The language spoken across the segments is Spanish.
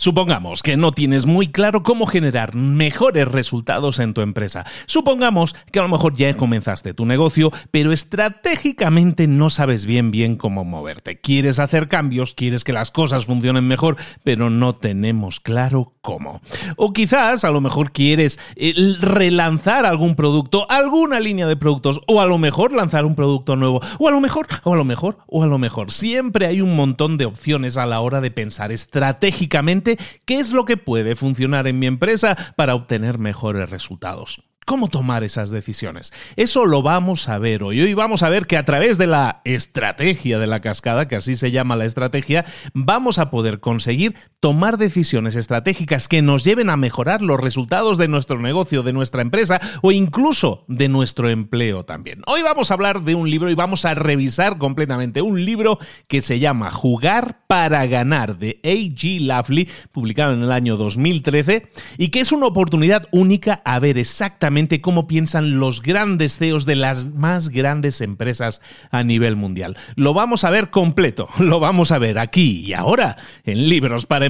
Supongamos que no tienes muy claro cómo generar mejores resultados en tu empresa. Supongamos que a lo mejor ya comenzaste tu negocio, pero estratégicamente no sabes bien bien cómo moverte. Quieres hacer cambios, quieres que las cosas funcionen mejor, pero no tenemos claro cómo. O quizás a lo mejor quieres eh, relanzar algún producto, alguna línea de productos, o a lo mejor lanzar un producto nuevo, o a lo mejor, o a lo mejor, o a lo mejor. Siempre hay un montón de opciones a la hora de pensar estratégicamente qué es lo que puede funcionar en mi empresa para obtener mejores resultados cómo tomar esas decisiones. Eso lo vamos a ver hoy. Hoy vamos a ver que a través de la estrategia de la cascada, que así se llama la estrategia, vamos a poder conseguir tomar decisiones estratégicas que nos lleven a mejorar los resultados de nuestro negocio, de nuestra empresa o incluso de nuestro empleo también. Hoy vamos a hablar de un libro y vamos a revisar completamente un libro que se llama Jugar para ganar de A.G. Lafley, publicado en el año 2013 y que es una oportunidad única a ver exactamente cómo piensan los grandes CEOs de las más grandes empresas a nivel mundial. Lo vamos a ver completo, lo vamos a ver aquí y ahora en Libros para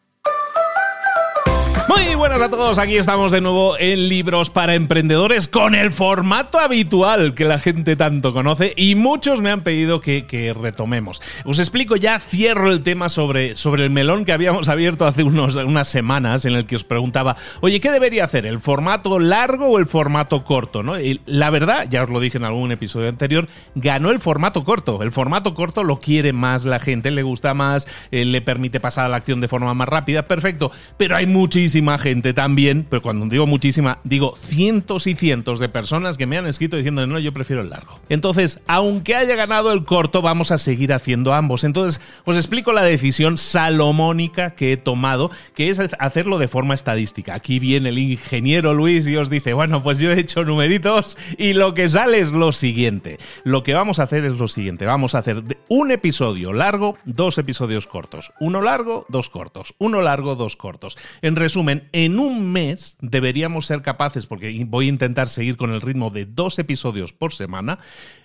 Muy buenas a todos, aquí estamos de nuevo en Libros para Emprendedores con el formato habitual que la gente tanto conoce y muchos me han pedido que, retomemos. Os explico ya, cierro el tema sobre, sobre el melón que habíamos abierto hace unos, unas semanas en el que os preguntaba, oye, ¿qué debería hacer? ¿El formato largo o el formato corto? ¿no? La verdad, ya os lo dije en algún episodio anterior, ganó el formato corto. El formato corto lo quiere más la gente, le gusta más, eh, le permite pasar a la acción de forma más rápida, perfecto, pero hay muchísimos muchísima gente también, pero cuando digo muchísima, digo cientos y cientos de personas que me han escrito diciendo, no, yo prefiero el largo. Entonces, aunque haya ganado el corto, vamos a seguir haciendo ambos. Entonces, os explico la decisión salomónica que he tomado, que es hacerlo de forma estadística. Aquí viene el ingeniero Luis y os dice, bueno, pues yo he hecho numeritos y lo que sale es lo siguiente. Lo que vamos a hacer es lo siguiente, vamos a hacer un episodio largo, dos episodios cortos. Uno largo, dos cortos. Uno largo, dos cortos. En resumen, en un mes deberíamos ser capaces, porque voy a intentar seguir con el ritmo de dos episodios por semana,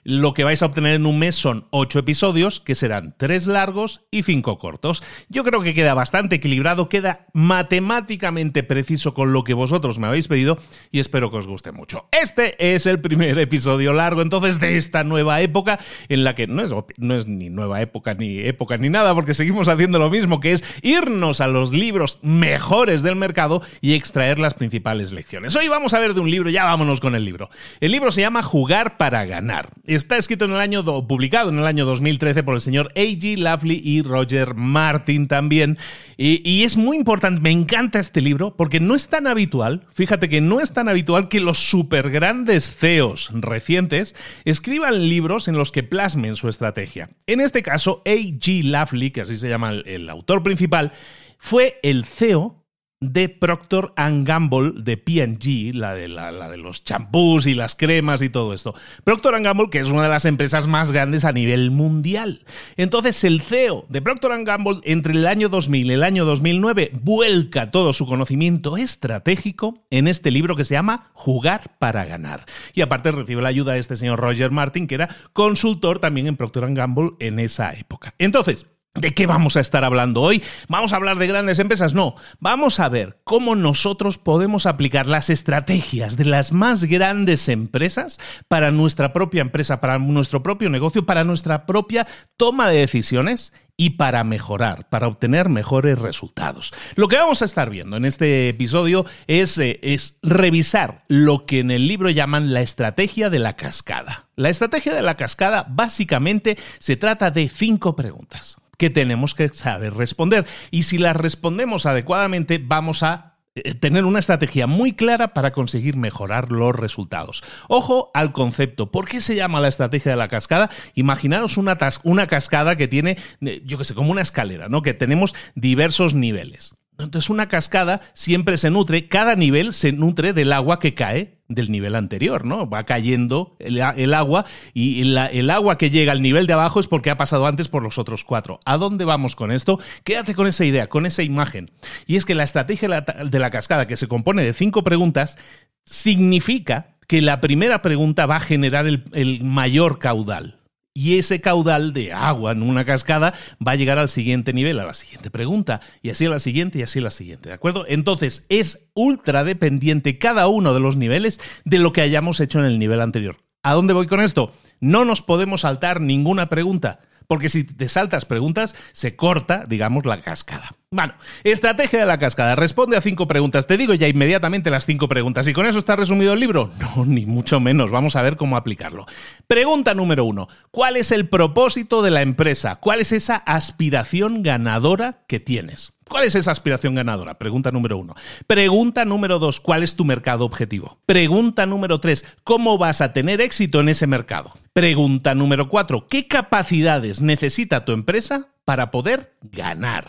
lo que vais a obtener en un mes son ocho episodios, que serán tres largos y cinco cortos. Yo creo que queda bastante equilibrado, queda matemáticamente preciso con lo que vosotros me habéis pedido y espero que os guste mucho. Este es el primer episodio largo entonces de esta nueva época en la que no es, no es ni nueva época ni época ni nada porque seguimos haciendo lo mismo que es irnos a los libros mejores del mercado y extraer las principales lecciones. Hoy vamos a ver de un libro, ya vámonos con el libro. El libro se llama Jugar para ganar. Está escrito en el año publicado en el año 2013 por el señor A.G. Lovely y Roger Martin también y, es muy importante, me encanta este libro porque no es tan habitual, fíjate que no es tan habitual que los super grandes CEOs recientes escriban libros en los que plasmen su estrategia. En este caso, A.G. Lovely, que así se llama el, autor principal, fue el CEO de Procter Gamble de P&G, la de, la, de los champús y las cremas y todo esto. Procter Gamble, que es una de las empresas más grandes a nivel mundial. Entonces, el CEO de Procter Gamble entre el año 2000 y el año 2009 vuelca todo su conocimiento estratégico en este libro que se llama Jugar para ganar. Y aparte recibe la ayuda de este señor Roger Martin, que era consultor también en Procter Gamble en esa época. Entonces, ¿De qué vamos a estar hablando hoy? ¿Vamos a hablar de grandes empresas? No, vamos a ver cómo nosotros podemos aplicar las estrategias de las más grandes empresas para nuestra propia empresa, para nuestro propio negocio, para nuestra propia toma de decisiones y para mejorar, para obtener mejores resultados. Lo que vamos a estar viendo en este episodio es, eh, es, revisar lo que en el libro llaman la estrategia de la cascada. La estrategia de la cascada básicamente se trata de cinco preguntas que tenemos que saber responder. Y si las respondemos adecuadamente, vamos a eh, tener una estrategia muy clara para conseguir mejorar los resultados. Ojo al concepto. ¿Por qué se llama la estrategia de la cascada? Imaginaros una, una cascada que tiene, eh, yo qué sé, como una escalera, ¿no? Que tenemos diversos niveles. Entonces una cascada siempre se nutre, cada nivel se nutre del agua que cae del nivel anterior, ¿no? Va cayendo el, agua y el agua que llega al nivel de abajo es porque ha pasado antes por los otros cuatro. ¿A dónde vamos con esto? Quédate con esa idea, con esa imagen. Y es que la estrategia de la cascada, que se compone de cinco preguntas, significa que la primera pregunta va a generar el mayor caudal y ese caudal de agua en una cascada va a llegar al siguiente nivel, a la siguiente pregunta, y así a la siguiente y así a la siguiente, ¿de acuerdo? Entonces es ultra dependiente cada uno de los niveles de lo que hayamos hecho en el nivel anterior. ¿A dónde voy con esto? No nos podemos saltar ninguna pregunta. Porque si te saltas preguntas, se corta, digamos, la cascada. Bueno, estrategia de la cascada. Responde a cinco preguntas. Te digo ya inmediatamente las cinco preguntas. ¿Y con eso está resumido el libro? No, ni mucho menos. Vamos a ver cómo aplicarlo. Pregunta número uno. ¿Cuál es el propósito de la empresa? ¿Cuál es esa aspiración ganadora que tienes? ¿Cuál es esa aspiración ganadora? Pregunta número uno. Pregunta número dos, ¿cuál es tu mercado objetivo? Pregunta número tres, ¿cómo vas a tener éxito en ese mercado? Pregunta número cuatro, ¿qué capacidades necesita tu empresa para poder ganar?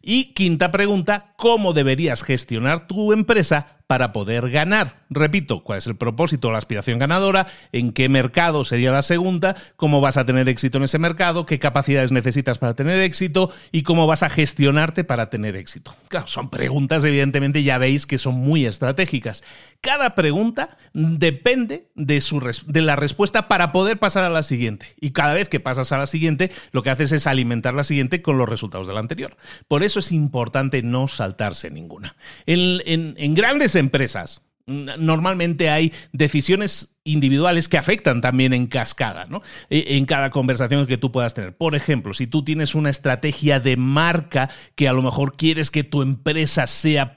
Y quinta pregunta, ¿cómo deberías gestionar tu empresa para poder ganar? Repito, ¿cuál es el propósito o la aspiración ganadora? ¿En qué mercado sería la segunda? ¿Cómo vas a tener éxito en ese mercado? ¿Qué capacidades necesitas para tener éxito? ¿Y cómo vas a gestionarte para tener éxito? Claro, son preguntas, evidentemente, ya veis que son muy estratégicas. Cada pregunta depende de, la respuesta para poder pasar a la siguiente. Y cada vez que pasas a la siguiente, lo que haces es alimentar la siguiente con los resultados de la anterior. Por eso es importante no saltarse ninguna. en grandes empresas, normalmente hay decisiones individuales que afectan también en cascada, ¿no? E, en cada conversación que tú puedas tener. Por ejemplo, si tú tienes una estrategia de marca que a lo mejor quieres que tu empresa sea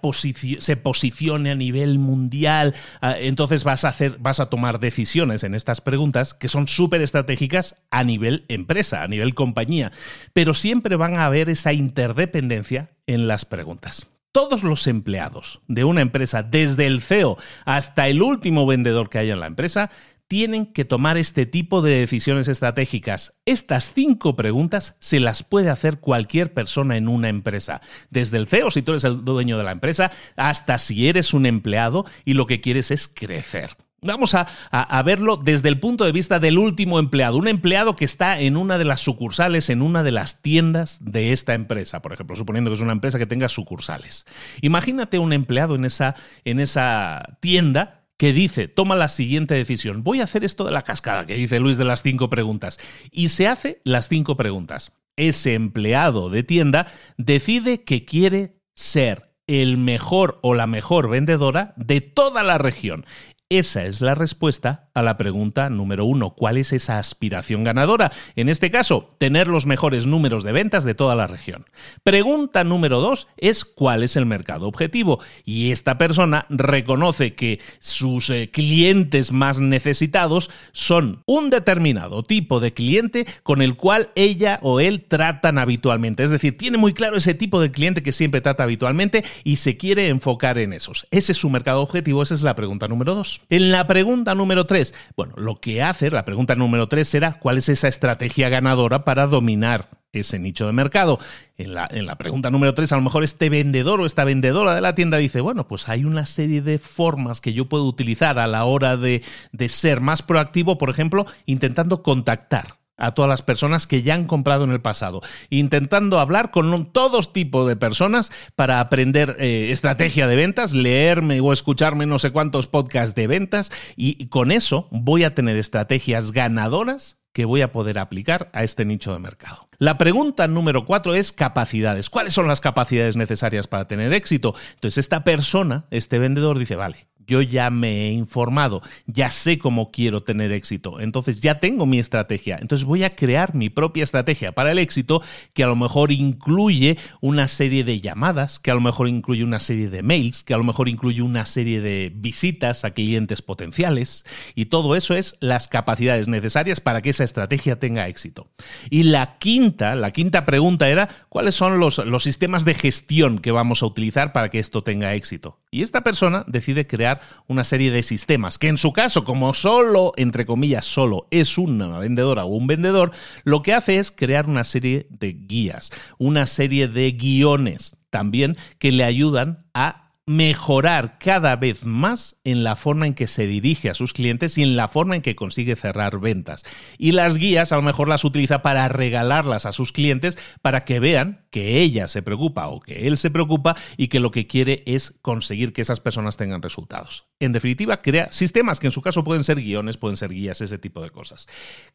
se posicione a nivel mundial, ah, entonces vas a, hacer, vas a tomar decisiones en estas preguntas que son súper estratégicas a nivel empresa, a nivel compañía, pero siempre van a haber esa interdependencia en las preguntas. Todos los empleados de una empresa, desde el CEO hasta el último vendedor que haya en la empresa, tienen que tomar este tipo de decisiones estratégicas. Estas cinco preguntas se las puede hacer cualquier persona en una empresa, desde el CEO si tú eres el dueño de la empresa, hasta si eres un empleado y lo que quieres es crecer. Vamos a, verlo desde el punto de vista del último empleado, un empleado que está en una de las sucursales, en una de las tiendas de esta empresa, por ejemplo, suponiendo que es una empresa que tenga sucursales. Imagínate un empleado en esa, en esa tienda que dice, toma la siguiente decisión, voy a hacer esto de la cascada, que dice Luis de las cinco preguntas, y se hace las cinco preguntas. Ese empleado de tienda decide que quiere ser el mejor o la mejor vendedora de toda la región. Esa es la respuesta a la pregunta número uno. ¿Cuál es esa aspiración ganadora? En este caso, tener los mejores números de ventas de toda la región. Pregunta número dos es cuál es el mercado objetivo. Y esta persona reconoce que sus eh, clientes más necesitados son un determinado tipo de cliente con el cual ella o él tratan habitualmente. Es decir, tiene muy claro ese tipo de cliente que siempre trata habitualmente y se quiere enfocar en esos. Ese es su mercado objetivo. Esa es la pregunta número dos. En la pregunta número 3, bueno, lo que hace, la pregunta número 3 será cuál es esa estrategia ganadora para dominar ese nicho de mercado. En la, en la, pregunta número 3, a lo mejor este vendedor o esta vendedora de la tienda dice, bueno, pues hay una serie de formas que yo puedo utilizar a la hora de, de ser más proactivo, por ejemplo, intentando contactar a todas las personas que ya han comprado en el pasado, intentando hablar con todos tipos de personas para aprender eh, estrategia de ventas, leerme o escucharme no sé cuántos podcasts de ventas y con eso voy a tener estrategias ganadoras que voy a poder aplicar a este nicho de mercado. La pregunta número cuatro es capacidades. ¿Cuáles son las capacidades necesarias para tener éxito? Entonces esta persona, este vendedor dice, vale, yo ya me he informado, ya sé cómo quiero tener éxito, entonces ya tengo mi estrategia, entonces voy a crear mi propia estrategia para el éxito que a lo mejor incluye una serie de llamadas, que a lo mejor incluye una serie de mails, que a lo mejor incluye una serie de visitas a clientes potenciales y todo eso es las capacidades necesarias para que esa estrategia tenga éxito. Y la quinta, la quinta pregunta era, ¿cuáles son los, los sistemas de gestión que vamos a utilizar para que esto tenga éxito? Y esta persona decide crear una serie de sistemas, que en su caso, como solo, entre comillas, solo es una vendedora o un vendedor, lo que hace es crear una serie de guías, una serie de guiones también que le ayudan a mejorar cada vez más en la forma en que se dirige a sus clientes y en la forma en que consigue cerrar ventas. Y las guías a lo mejor las utiliza para regalarlas a sus clientes para que vean que ella se preocupa o que él se preocupa y que lo que quiere es conseguir que esas personas tengan resultados. En definitiva, crea sistemas que en su caso pueden ser guiones, pueden ser guías, ese tipo de cosas.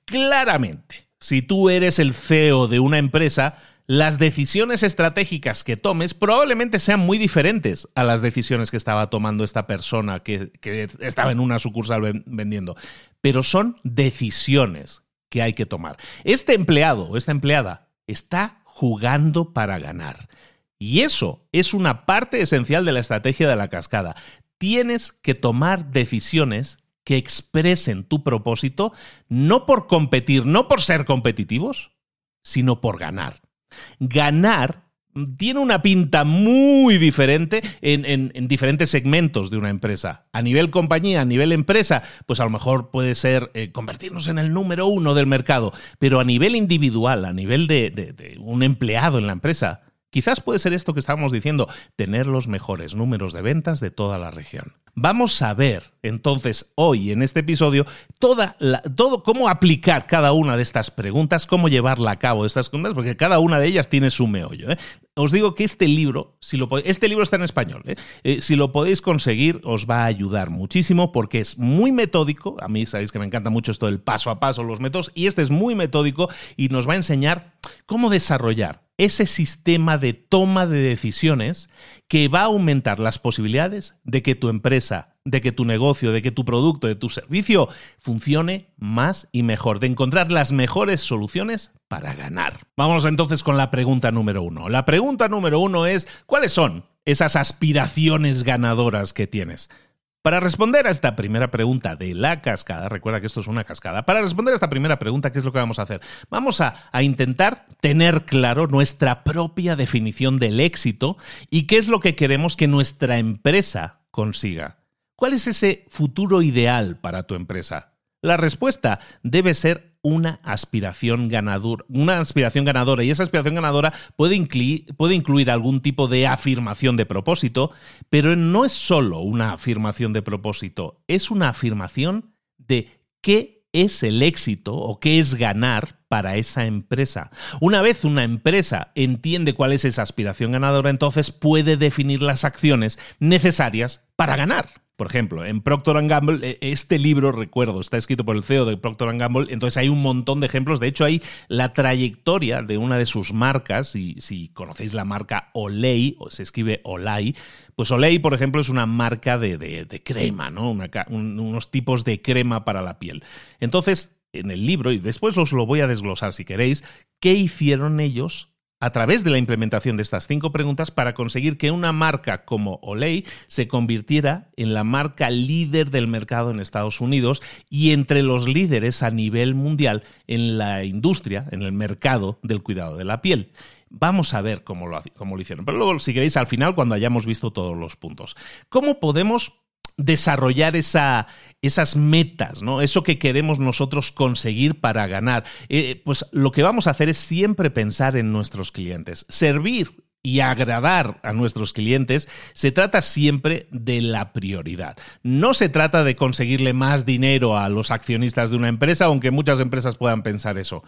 Claramente, si tú eres el CEO de una empresa, las decisiones estratégicas que tomes probablemente sean muy diferentes a las decisiones que estaba tomando esta persona que, estaba en una sucursal vendiendo. Pero son decisiones que hay que tomar. Este empleado o esta empleada está jugando para ganar. Y eso es una parte esencial de la estrategia de la cascada. Tienes que tomar decisiones que expresen tu propósito, no por competir, no por ser competitivos, sino por ganar. Ganar tiene una pinta muy diferente en, diferentes segmentos de una empresa. A nivel compañía, a nivel empresa, pues a lo mejor puede ser eh, convertirnos en el número uno del mercado, pero a nivel individual, a nivel de un empleado en la empresa, Quizás puede ser esto que estábamos diciendo, tener los mejores números de ventas de toda la región. Vamos a ver entonces hoy en este episodio todo cómo aplicar cada una de estas preguntas, cómo llevarla a cabo estas preguntas, porque cada una de ellas tiene su meollo. ¿eh? Os digo que este libro, si lo este libro está en español, ¿eh? Eh, si lo podéis conseguir os va a ayudar muchísimo porque es muy metódico. A mí sabéis que me encanta mucho esto del paso a paso, los métodos, y este es muy metódico y nos va a enseñar cómo desarrollar ese sistema de toma de decisiones que va a aumentar las posibilidades de que tu empresa, de que tu negocio, de que tu producto, de tu servicio funcione más y mejor, de encontrar las mejores soluciones para ganar. Vamos entonces con la pregunta número uno. La pregunta número uno es, ¿cuáles son esas aspiraciones ganadoras que tienes? Para responder a esta primera pregunta de la cascada, recuerda que esto es una cascada, para responder a esta primera pregunta, ¿qué es lo que vamos a hacer? Vamos a, intentar tener claro nuestra propia definición del éxito y qué es lo que queremos que nuestra empresa consiga. ¿Cuál es ese futuro ideal para tu empresa? La respuesta debe ser una aspiración ganadora, una aspiración ganadora y esa aspiración ganadora puede incluir, puede incluir algún tipo de afirmación de propósito, pero no es solo una afirmación de propósito, es una afirmación de qué es el éxito o qué es ganar para esa empresa. Una vez una empresa entiende cuál es esa aspiración ganadora, entonces puede definir las acciones necesarias para ganar. Por ejemplo, en Procter Gamble, e, este libro, recuerdo, está escrito por el CEO de Procter Gamble, entonces hay un montón de ejemplos. De hecho, hay la trayectoria de una de sus marcas, y si conocéis la marca Olay, o se escribe Olay, pues Olay, por ejemplo, es una marca de, crema, ¿no? unos tipos de crema para la piel. Entonces, en el libro, y después os lo voy a desglosar si queréis, ¿qué hicieron ellos a través de la implementación de estas cinco preguntas para conseguir que una marca como Olay se convirtiera en la marca líder del mercado en Estados Unidos y entre los líderes a nivel mundial en la industria, en el mercado del cuidado de la piel. Vamos a ver cómo lo, cómo lo hicieron. Pero luego, si queréis, al final, cuando hayamos visto todos los puntos. ¿Cómo podemos desarrollar esa, esas metas, ¿no? Eso que queremos nosotros conseguir para ganar. Eh, pues lo que vamos a hacer es siempre pensar en nuestros clientes. Servir y agradar a nuestros clientes, se trata siempre de la prioridad. No se trata de conseguirle más dinero a los accionistas de una empresa, aunque muchas empresas puedan pensar eso.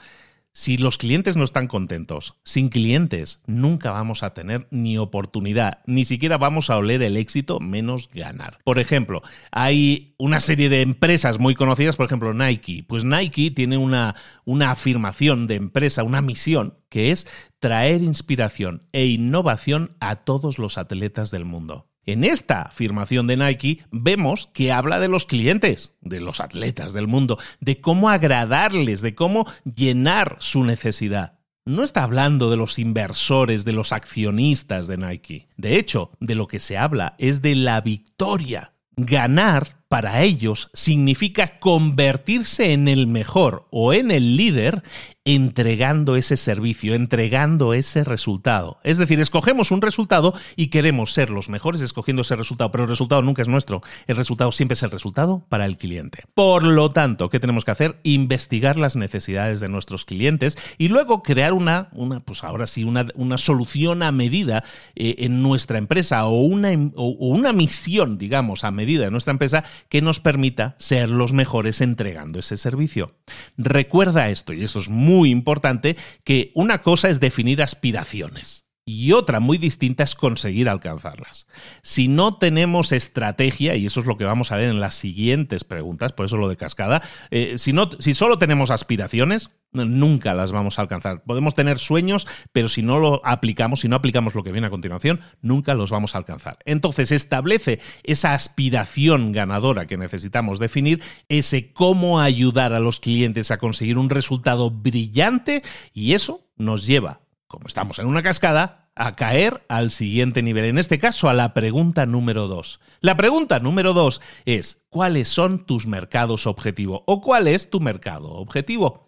Si los clientes no están contentos, sin clientes nunca vamos a tener ni oportunidad, ni siquiera vamos a oler el éxito, menos ganar. Por ejemplo, hay una serie de empresas muy conocidas, por ejemplo Nike. Pues Nike tiene una, una afirmación de empresa, una misión, que es traer inspiración e innovación a todos los atletas del mundo. En esta afirmación de Nike vemos que habla de los clientes, de los atletas del mundo, de cómo agradarles, de cómo llenar su necesidad. No está hablando de los inversores, de los accionistas de Nike. De hecho, de lo que se habla es de la victoria. Ganar para ellos significa convertirse en el mejor o en el líder entregando ese servicio, entregando ese resultado. Es decir, escogemos un resultado y queremos ser los mejores escogiendo ese resultado, pero el resultado nunca es nuestro. El resultado siempre es el resultado para el cliente. Por lo tanto, ¿qué tenemos que hacer? Investigar las necesidades de nuestros clientes y luego crear una, una pues ahora sí, una, una solución a medida eh, en nuestra empresa o una, o una misión, digamos, a medida de nuestra empresa que nos permita ser los mejores entregando ese servicio. Recuerda esto, y eso es muy muy importante que una cosa es definir aspiraciones y otra muy distinta es conseguir alcanzarlas. Si no tenemos estrategia, y eso es lo que vamos a ver en las siguientes preguntas, por eso lo de cascada, eh, si, no, si solo tenemos aspiraciones, nunca las vamos a alcanzar. Podemos tener sueños, pero si no lo aplicamos, si no aplicamos lo que viene a continuación, nunca los vamos a alcanzar. Entonces establece esa aspiración ganadora que necesitamos definir, ese cómo ayudar a los clientes a conseguir un resultado brillante, y eso nos lleva como estamos en una cascada, a caer al siguiente nivel, en este caso a la pregunta número dos. La pregunta número dos es, ¿cuáles son tus mercados objetivo o cuál es tu mercado objetivo?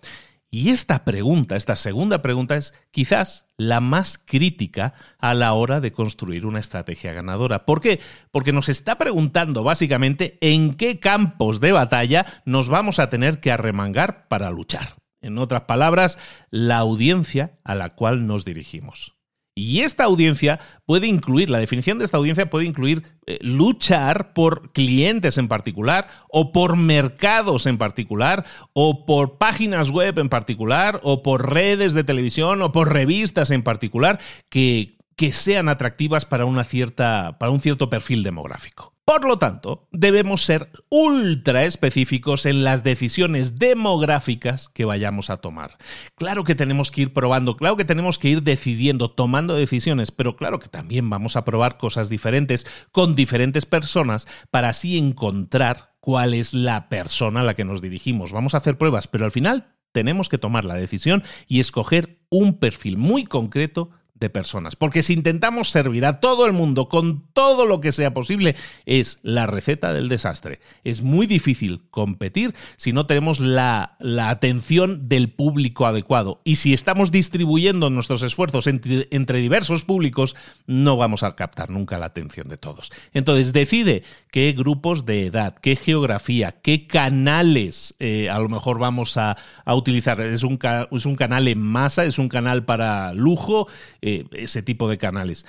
Y esta pregunta, esta segunda pregunta es quizás la más crítica a la hora de construir una estrategia ganadora. ¿Por qué? Porque nos está preguntando básicamente en qué campos de batalla nos vamos a tener que arremangar para luchar. En otras palabras, la audiencia a la cual nos dirigimos. Y esta audiencia puede incluir, la definición de esta audiencia puede incluir eh, luchar por clientes en particular, o por mercados en particular, o por páginas web en particular, o por redes de televisión, o por revistas en particular, que, que sean atractivas para, una cierta, para un cierto perfil demográfico. Por lo tanto, debemos ser ultra específicos en las decisiones demográficas que vayamos a tomar. Claro que tenemos que ir probando, claro que tenemos que ir decidiendo, tomando decisiones, pero claro que también vamos a probar cosas diferentes con diferentes personas para así encontrar cuál es la persona a la que nos dirigimos. Vamos a hacer pruebas, pero al final tenemos que tomar la decisión y escoger un perfil muy concreto de personas. Porque si intentamos servir a todo el mundo con todo lo que sea posible, es la receta del desastre. Es muy difícil competir si no tenemos la, atención del público adecuado. Y si estamos distribuyendo nuestros esfuerzos entre, entre, diversos públicos, no vamos a captar nunca la atención de todos. Entonces, decide qué grupos de edad, qué geografía, qué canales eh, a lo mejor vamos a, utilizar. Es un, es un canal en masa, es un canal para lujo eh, ese tipo de canales.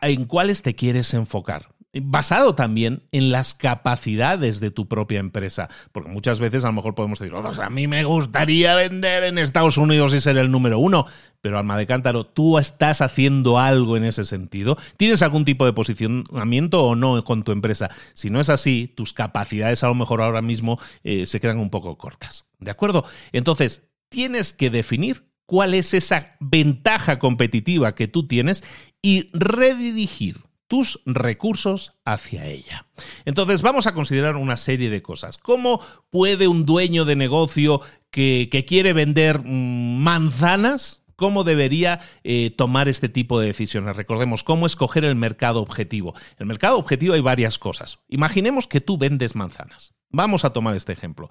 ¿En cuáles te quieres enfocar? basado también en las capacidades de tu propia empresa. Porque muchas veces a lo mejor podemos decir, a mí me gustaría vender en Estados Unidos y ser el número uno. Pero Alma de Cántaro, ¿tú estás haciendo algo en ese sentido? ¿Tienes algún tipo de posicionamiento o no con tu empresa? Si no es así, tus capacidades a lo mejor ahora mismo eh, se quedan un poco cortas. ¿De acuerdo? Entonces, tienes que definir cuál es esa ventaja competitiva que tú tienes y redirigir tus recursos hacia ella. Entonces vamos a considerar una serie de cosas. ¿Cómo puede un dueño de negocio que, quiere vender mm, manzanas cómo debería eh, tomar este tipo de decisiones. Recordemos cómo escoger el mercado objetivo. El mercado objetivo hay varias cosas. Imaginemos que tú vendes manzanas. Vamos a tomar este ejemplo.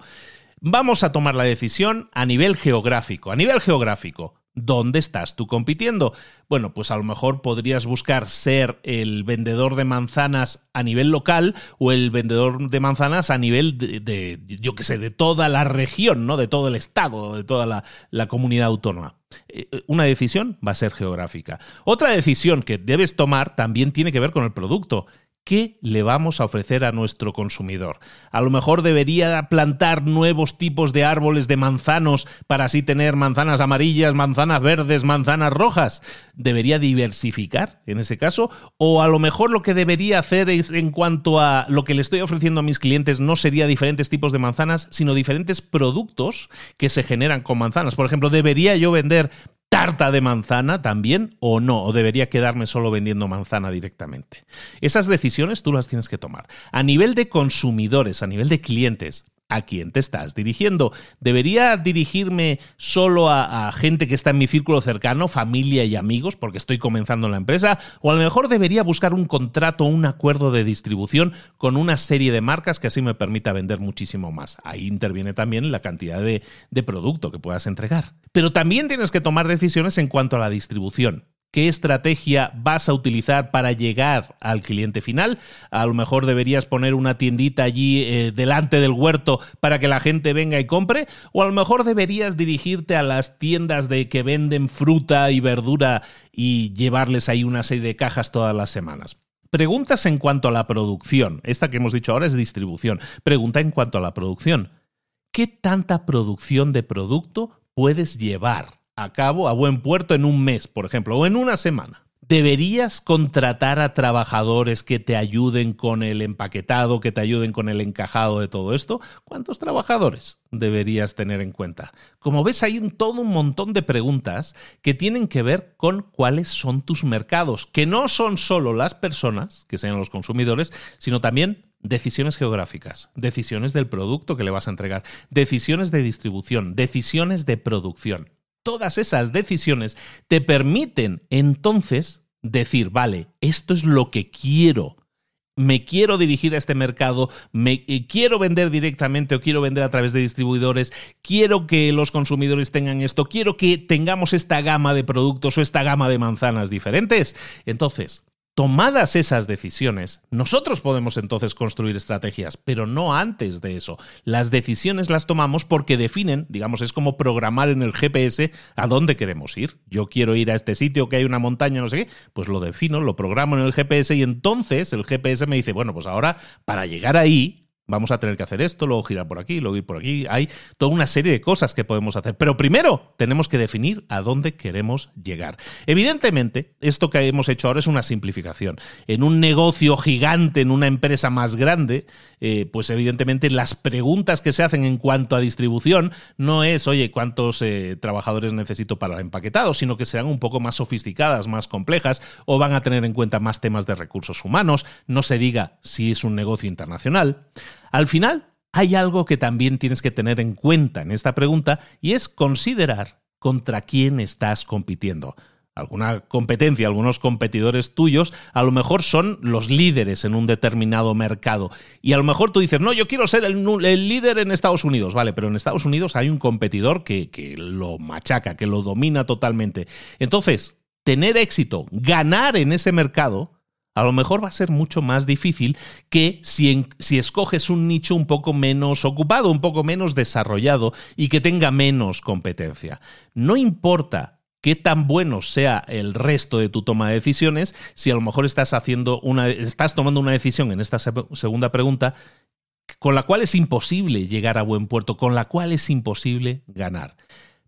Vamos a tomar la decisión a nivel geográfico. A nivel geográfico, ¿dónde estás tú compitiendo? Bueno, pues a lo mejor podrías buscar ser el vendedor de manzanas a nivel local o el vendedor de manzanas a nivel de, yo qué sé, de toda la región, ¿no? De todo el estado, de toda la, comunidad autónoma. Eh, una decisión va a ser geográfica. Otra decisión que debes tomar también tiene que ver con el producto. ¿Qué le vamos a ofrecer a nuestro consumidor? A lo mejor debería plantar nuevos tipos de árboles de manzanos para así tener manzanas amarillas, manzanas verdes, manzanas rojas. ¿Debería diversificar en ese caso? O a lo mejor lo que debería hacer es, en cuanto a lo que le estoy ofreciendo a mis clientes no sería diferentes tipos de manzanas, sino diferentes productos que se generan con manzanas. Por ejemplo, ¿debería yo vender tarta de manzana también o no? ¿O debería quedarme solo vendiendo manzana directamente? Esas decisiones tú las tienes que tomar. A nivel de consumidores, a nivel de clientes, ¿A quién te estás dirigiendo? ¿Debería dirigirme solo a, gente que está en mi círculo cercano, familia y amigos, porque estoy comenzando la empresa? ¿O a lo mejor debería buscar un contrato un acuerdo de distribución con una serie de marcas que así me permita vender muchísimo más? Ahí interviene también la cantidad de producto que puedas entregar. Pero también tienes que tomar decisiones en cuanto a la distribución qué estrategia vas a utilizar para llegar al cliente final. A lo mejor deberías poner una tiendita allí eh, delante del huerto para que la gente venga y compre, o a lo mejor deberías dirigirte a las tiendas de que venden fruta y verdura y llevarles ahí una serie de cajas todas las semanas. Preguntas en cuanto a la producción. Esta que hemos dicho ahora es distribución. Pregunta en cuanto a la producción. ¿Qué tanta producción de producto puedes llevar? A cabo a buen puerto en un mes, por ejemplo, o en una semana. ¿Deberías contratar a trabajadores que te ayuden con el empaquetado, que te ayuden con el encajado de todo esto? ¿Cuántos trabajadores deberías tener en cuenta? Como ves, hay un, todo un montón de preguntas que tienen que ver con cuáles son tus mercados, que no son solo las personas, que sean los consumidores, sino también decisiones geográficas, decisiones del producto que le vas a entregar, decisiones de distribución, decisiones de producción todas esas decisiones te permiten entonces decir, vale, esto es lo que quiero. Me quiero dirigir a este mercado, me eh, quiero vender directamente o quiero vender a través de distribuidores, quiero que los consumidores tengan esto, quiero que tengamos esta gama de productos o esta gama de manzanas diferentes. Entonces, Tomadas esas decisiones, nosotros podemos entonces construir estrategias, pero no antes de eso. Las decisiones las tomamos porque definen, digamos, es como programar en el GPS a dónde queremos ir. Yo quiero ir a este sitio que hay una montaña, no sé qué, pues lo defino, lo programo en el GPS y entonces el GPS me dice, bueno, pues ahora para llegar ahí Vamos a tener que hacer esto, luego girar por aquí, luego ir por aquí. Hay toda una serie de cosas que podemos hacer. Pero primero tenemos que definir a dónde queremos llegar. Evidentemente, esto que hemos hecho ahora es una simplificación. En un negocio gigante, en una empresa más grande, eh, pues evidentemente las preguntas que se hacen en cuanto a distribución no es, oye, ¿cuántos eh, trabajadores necesito para el empaquetado? Sino que serán un poco más sofisticadas, más complejas, o van a tener en cuenta más temas de recursos humanos. No se diga si es un negocio internacional. Al final, hay algo que también tienes que tener en cuenta en esta pregunta y es considerar contra quién estás compitiendo. alguna competencia, algunos competidores tuyos, a lo mejor son los líderes en un determinado mercado. Y a lo mejor tú dices, no, yo quiero ser el, líder en Estados Unidos, vale, pero en Estados Unidos hay un competidor que, lo machaca, que lo domina totalmente. Entonces, tener éxito, ganar en ese mercado, a lo mejor va a ser mucho más difícil que si, si, escoges un nicho un poco menos ocupado, un poco menos desarrollado y que tenga menos competencia. No importa qué tan bueno sea el resto de tu toma de decisiones si a lo mejor estás haciendo una estás tomando una decisión en esta segunda pregunta con la cual es imposible llegar a buen puerto, con la cual es imposible ganar.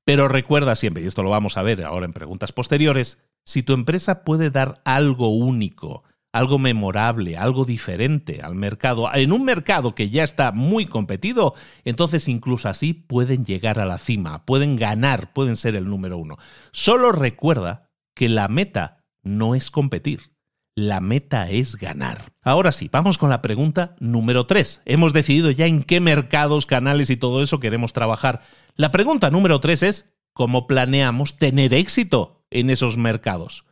Pero recuerda siempre, y esto lo vamos a ver ahora en preguntas posteriores, si tu empresa puede dar algo único, algo memorable, algo diferente al mercado, en un mercado que ya está muy competido, entonces incluso así pueden llegar a la cima, pueden ganar, pueden ser el número uno. Solo recuerda que la meta no es competir. La meta es ganar. Ahora sí, vamos con la pregunta número tres. Hemos decidido ya en qué mercados, canales y todo eso queremos trabajar. La pregunta número tres es, ¿cómo planeamos tener éxito en esos mercados?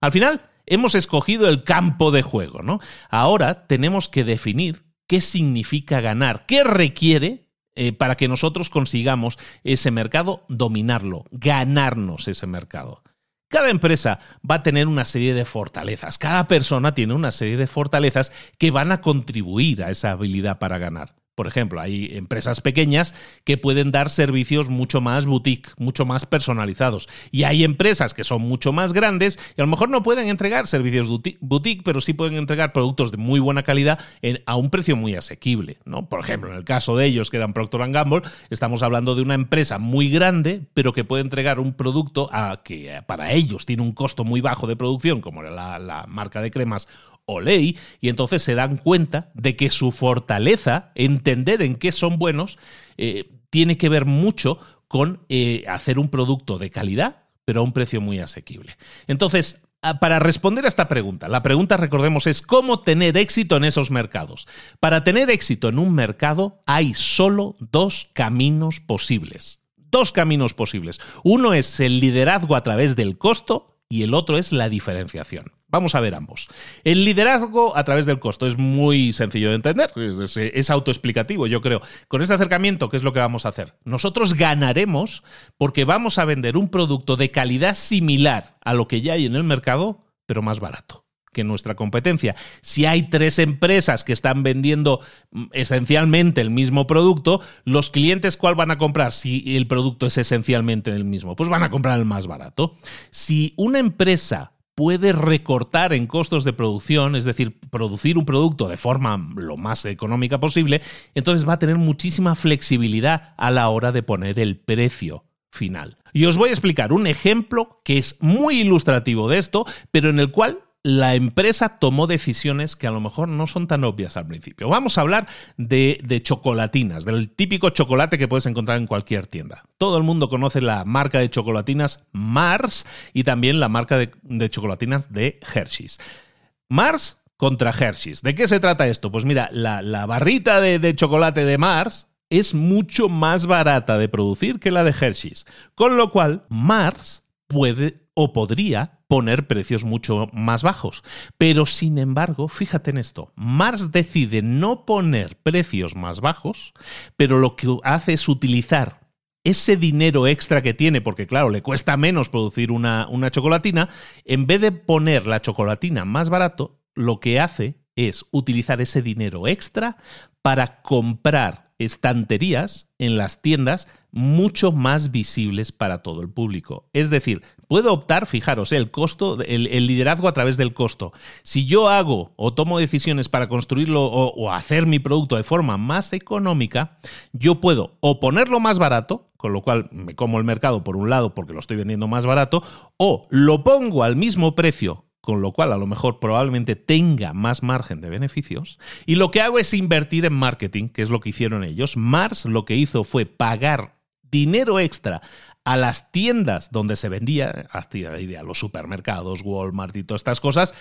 Al final, hemos escogido el campo de juego, ¿no? Ahora tenemos que definir qué significa ganar, qué requiere eh, para que nosotros consigamos ese mercado, dominarlo, ganarnos ese mercado. Cada empresa va a tener una serie de fortalezas, cada persona tiene una serie de fortalezas que van a contribuir a esa habilidad para ganar. Por ejemplo, hay empresas pequeñas que pueden dar servicios mucho más boutique, mucho más personalizados. Y hay empresas que son mucho más grandes y a lo mejor no pueden entregar servicios boutique, pero sí pueden entregar productos de muy buena calidad a un precio muy asequible. ¿no? Por ejemplo, en el caso de ellos, que dan Procter Gamble, estamos hablando de una empresa muy grande, pero que puede entregar un producto a, que para ellos tiene un costo muy bajo de producción, como la marca de cremas ley y entonces se dan cuenta de que su fortaleza, entender en qué son buenos, eh, tiene que ver mucho con eh, hacer un producto de calidad, pero a un precio muy asequible. Entonces, para responder a esta pregunta, la pregunta, recordemos, es cómo tener éxito en esos mercados. Para tener éxito en un mercado hay solo dos caminos posibles. Dos caminos posibles. Uno es el liderazgo a través del costo y el otro es la diferenciación. Vamos a ver ambos. El liderazgo a través del costo es muy sencillo de entender, es, autoexplicativo, yo creo. Con este acercamiento, ¿qué es lo que vamos a hacer? Nosotros ganaremos porque vamos a vender un producto de calidad similar a lo que ya hay en el mercado, pero más barato que nuestra competencia. Si hay tres empresas que están vendiendo mm, esencialmente el mismo producto, los clientes ¿cuál van a comprar si el producto es esencialmente el mismo? Pues van a comprar el más barato. Si una empresa puede recortar en costos de producción, es decir, producir un producto de forma lo más económica posible, entonces va a tener muchísima flexibilidad a la hora de poner el precio final. Y os voy a explicar un ejemplo que es muy ilustrativo de esto, pero en el cual la empresa tomó decisiones que a lo mejor no son tan obvias al principio. Vamos a hablar de, chocolatinas, del típico chocolate que puedes encontrar en cualquier tienda. Todo el mundo conoce la marca de chocolatinas Mars y también la marca de, chocolatinas de Hershey's. Mars contra Hershey's. ¿De qué se trata esto? Pues mira, la, barrita de, de chocolate de Mars es mucho más barata de producir que la de Hershey's. Con lo cual, Mars puede o podría poner precios mucho más bajos. Pero sin embargo, fíjate en esto, Mars decide no poner precios más bajos, pero lo que hace es utilizar ese dinero extra que tiene, porque claro, le cuesta menos producir una, una chocolatina, en vez de poner la chocolatina más barato, lo que hace es utilizar ese dinero extra para comprar estanterías en las tiendas mucho más visibles para todo el público. Es decir, puedo optar, fijaros, el costo, el, liderazgo a través del costo. Si yo hago o tomo decisiones para construirlo o, hacer mi producto de forma más económica, yo puedo o ponerlo más barato, con lo cual me como el mercado por un lado porque lo estoy vendiendo más barato, o lo pongo al mismo precio con lo cual a lo mejor probablemente tenga más margen de beneficios. Y lo que hago es invertir en marketing, que es lo que hicieron ellos. Mars lo que hizo fue pagar dinero extra a las tiendas donde se vendía, a los supermercados, Walmart y todas estas cosas,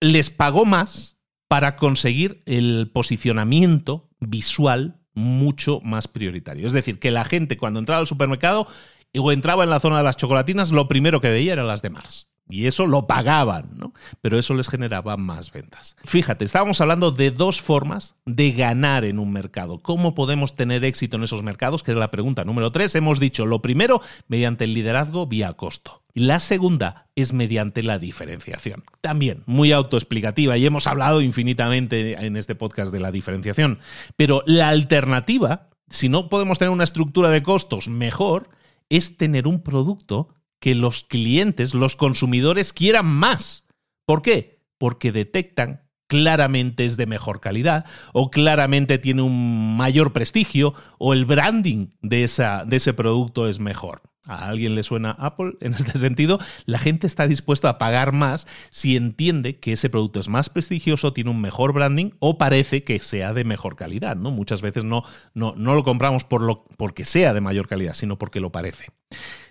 les pagó más para conseguir el posicionamiento visual mucho más prioritario. Es decir, que la gente cuando entraba al supermercado o entraba en la zona de las chocolatinas, lo primero que veía eran las de Mars. Y eso lo pagaban, ¿no? Pero eso les generaba más ventas. Fíjate, estábamos hablando de dos formas de ganar en un mercado. ¿Cómo podemos tener éxito en esos mercados? Que es la pregunta número tres. Hemos dicho, lo primero, mediante el liderazgo vía costo. La segunda es mediante la diferenciación. También muy autoexplicativa y hemos hablado infinitamente en este podcast de la diferenciación. Pero la alternativa, si no podemos tener una estructura de costos mejor, es tener un producto que los clientes, los consumidores quieran más. ¿Por qué? Porque detectan claramente es de mejor calidad o claramente tiene un mayor prestigio o el branding de, esa, de ese producto es mejor a alguien le suena Apple en este sentido, la gente está dispuesta a pagar más si entiende que ese producto es más prestigioso, tiene un mejor branding o parece que sea de mejor calidad. ¿no? Muchas veces no, no, no lo compramos por lo, porque sea de mayor calidad, sino porque lo parece.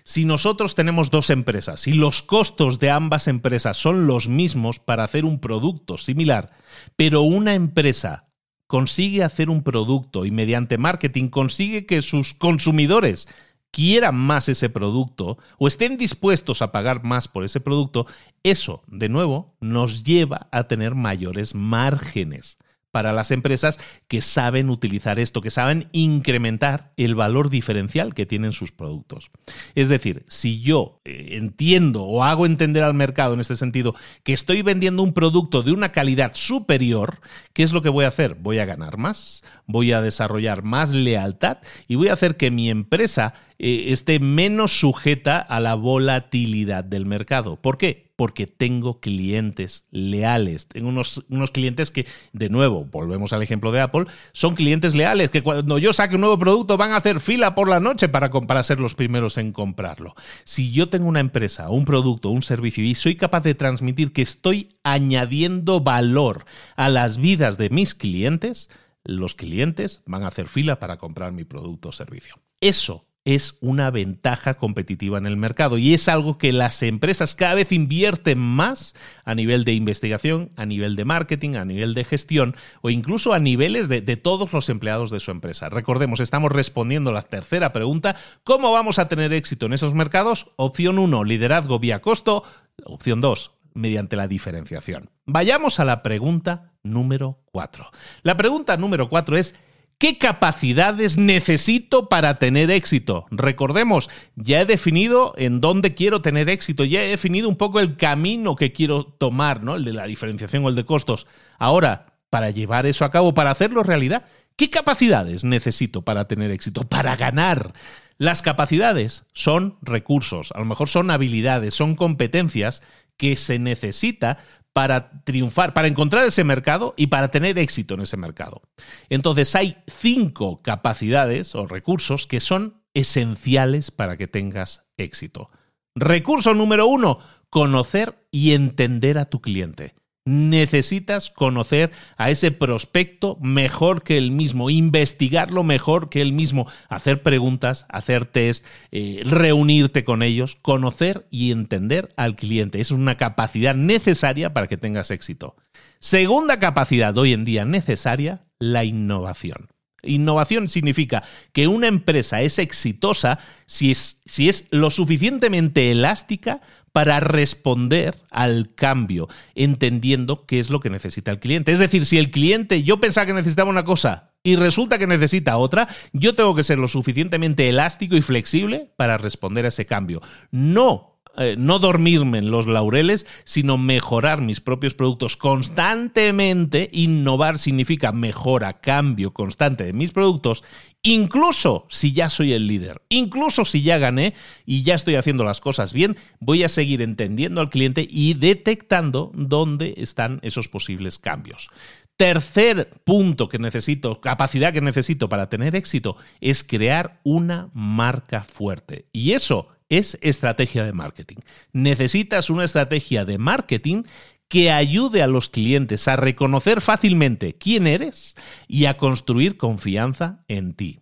Si nosotros tenemos dos empresas y los costos de ambas empresas son los mismos para hacer un producto similar, pero una empresa consigue hacer un producto y mediante marketing consigue que sus consumidores quieran más ese producto o estén dispuestos a pagar más por ese producto, eso, de nuevo, nos lleva a tener mayores márgenes para las empresas que saben utilizar esto, que saben incrementar el valor diferencial que tienen sus productos. Es decir, si yo eh, entiendo o hago entender al mercado en este sentido que estoy vendiendo un producto de una calidad superior, ¿qué es lo que voy a hacer? Voy a ganar más, voy a desarrollar más lealtad y voy a hacer que mi empresa eh, esté menos sujeta a la volatilidad del mercado. ¿Por qué? Porque tengo clientes leales. Tengo unos, unos, clientes que, de nuevo, volvemos al ejemplo de Apple, son clientes leales, que cuando yo saque un nuevo producto van a hacer fila por la noche para, para ser los primeros en comprarlo. Si yo tengo una empresa, un producto, un servicio y soy capaz de transmitir que estoy añadiendo valor a las vidas de mis clientes, los clientes van a hacer fila para comprar mi producto o servicio. Eso es una ventaja competitiva en el mercado y es algo que las empresas cada vez invierten más a nivel de investigación, a nivel de marketing, a nivel de gestión o incluso a niveles de, todos los empleados de su empresa. Recordemos, estamos respondiendo la tercera pregunta, ¿cómo vamos a tener éxito en esos mercados? Opción 1, liderazgo vía costo. Opción 2, mediante la diferenciación. Vayamos a la pregunta número 4. La pregunta número 4 es, ¿Qué capacidades necesito para tener éxito? Recordemos, ya he definido en dónde quiero tener éxito, ya he definido un poco el camino que quiero tomar, ¿no? El de la diferenciación o el de costos. Ahora, para llevar eso a cabo, para hacerlo realidad, ¿qué capacidades necesito para tener éxito, para ganar? Las capacidades son recursos, a lo mejor son habilidades, son competencias que se necesita para triunfar, para encontrar ese mercado y para tener éxito en ese mercado. Entonces hay cinco capacidades o recursos que son esenciales para que tengas éxito. Recurso número uno, conocer y entender a tu cliente necesitas conocer a ese prospecto mejor que el mismo, investigarlo mejor que el mismo, hacer preguntas, hacer test, eh, reunirte con ellos, conocer y entender al cliente. Es una capacidad necesaria para que tengas éxito. Segunda capacidad hoy en día necesaria, la innovación. Innovación significa que una empresa es exitosa si es, si es lo suficientemente elástica para responder al cambio, entendiendo qué es lo que necesita el cliente. Es decir, si el cliente, yo pensaba que necesitaba una cosa y resulta que necesita otra, yo tengo que ser lo suficientemente elástico y flexible para responder a ese cambio. No eh, no dormirme en los laureles, sino mejorar mis propios productos constantemente. Innovar significa mejora, cambio constante de mis productos, incluso si ya soy el líder, incluso si ya gané y ya estoy haciendo las cosas bien, voy a seguir entendiendo al cliente y detectando dónde están esos posibles cambios. Tercer punto que necesito, capacidad que necesito para tener éxito, es crear una marca fuerte. Y eso es estrategia de marketing. Necesitas una estrategia de marketing que ayude a los clientes a reconocer fácilmente quién eres y a construir confianza en ti.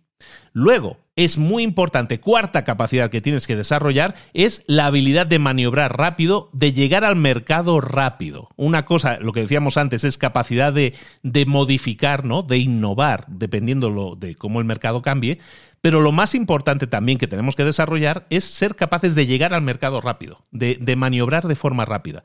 Luego, es muy importante, cuarta capacidad que tienes que desarrollar es la habilidad de maniobrar rápido, de llegar al mercado rápido. Una cosa, lo que decíamos antes, es capacidad de, de modificar, ¿no? de innovar, dependiendo de cómo el mercado cambie. Pero lo más importante también que tenemos que desarrollar es ser capaces de llegar al mercado rápido, de, de maniobrar de forma rápida.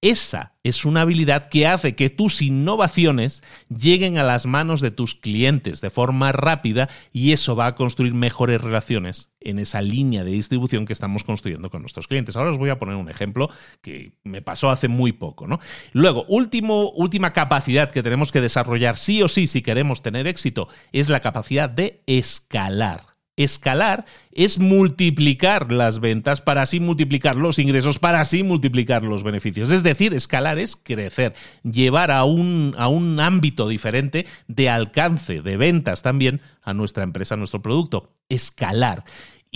Esa es una habilidad que hace que tus innovaciones lleguen a las manos de tus clientes de forma rápida y eso va a construir mejores relaciones en esa línea de distribución que estamos construyendo con nuestros clientes. Ahora os voy a poner un ejemplo que me pasó hace muy poco. ¿no? Luego, última capacidad que tenemos que desarrollar sí o sí si queremos tener éxito es la capacidad de escalar. Escalar es multiplicar las ventas para así multiplicar los ingresos, para así multiplicar los beneficios. Es decir, escalar es crecer, llevar a un, a un ámbito diferente de alcance, de ventas también a nuestra empresa, a nuestro producto. Escalar.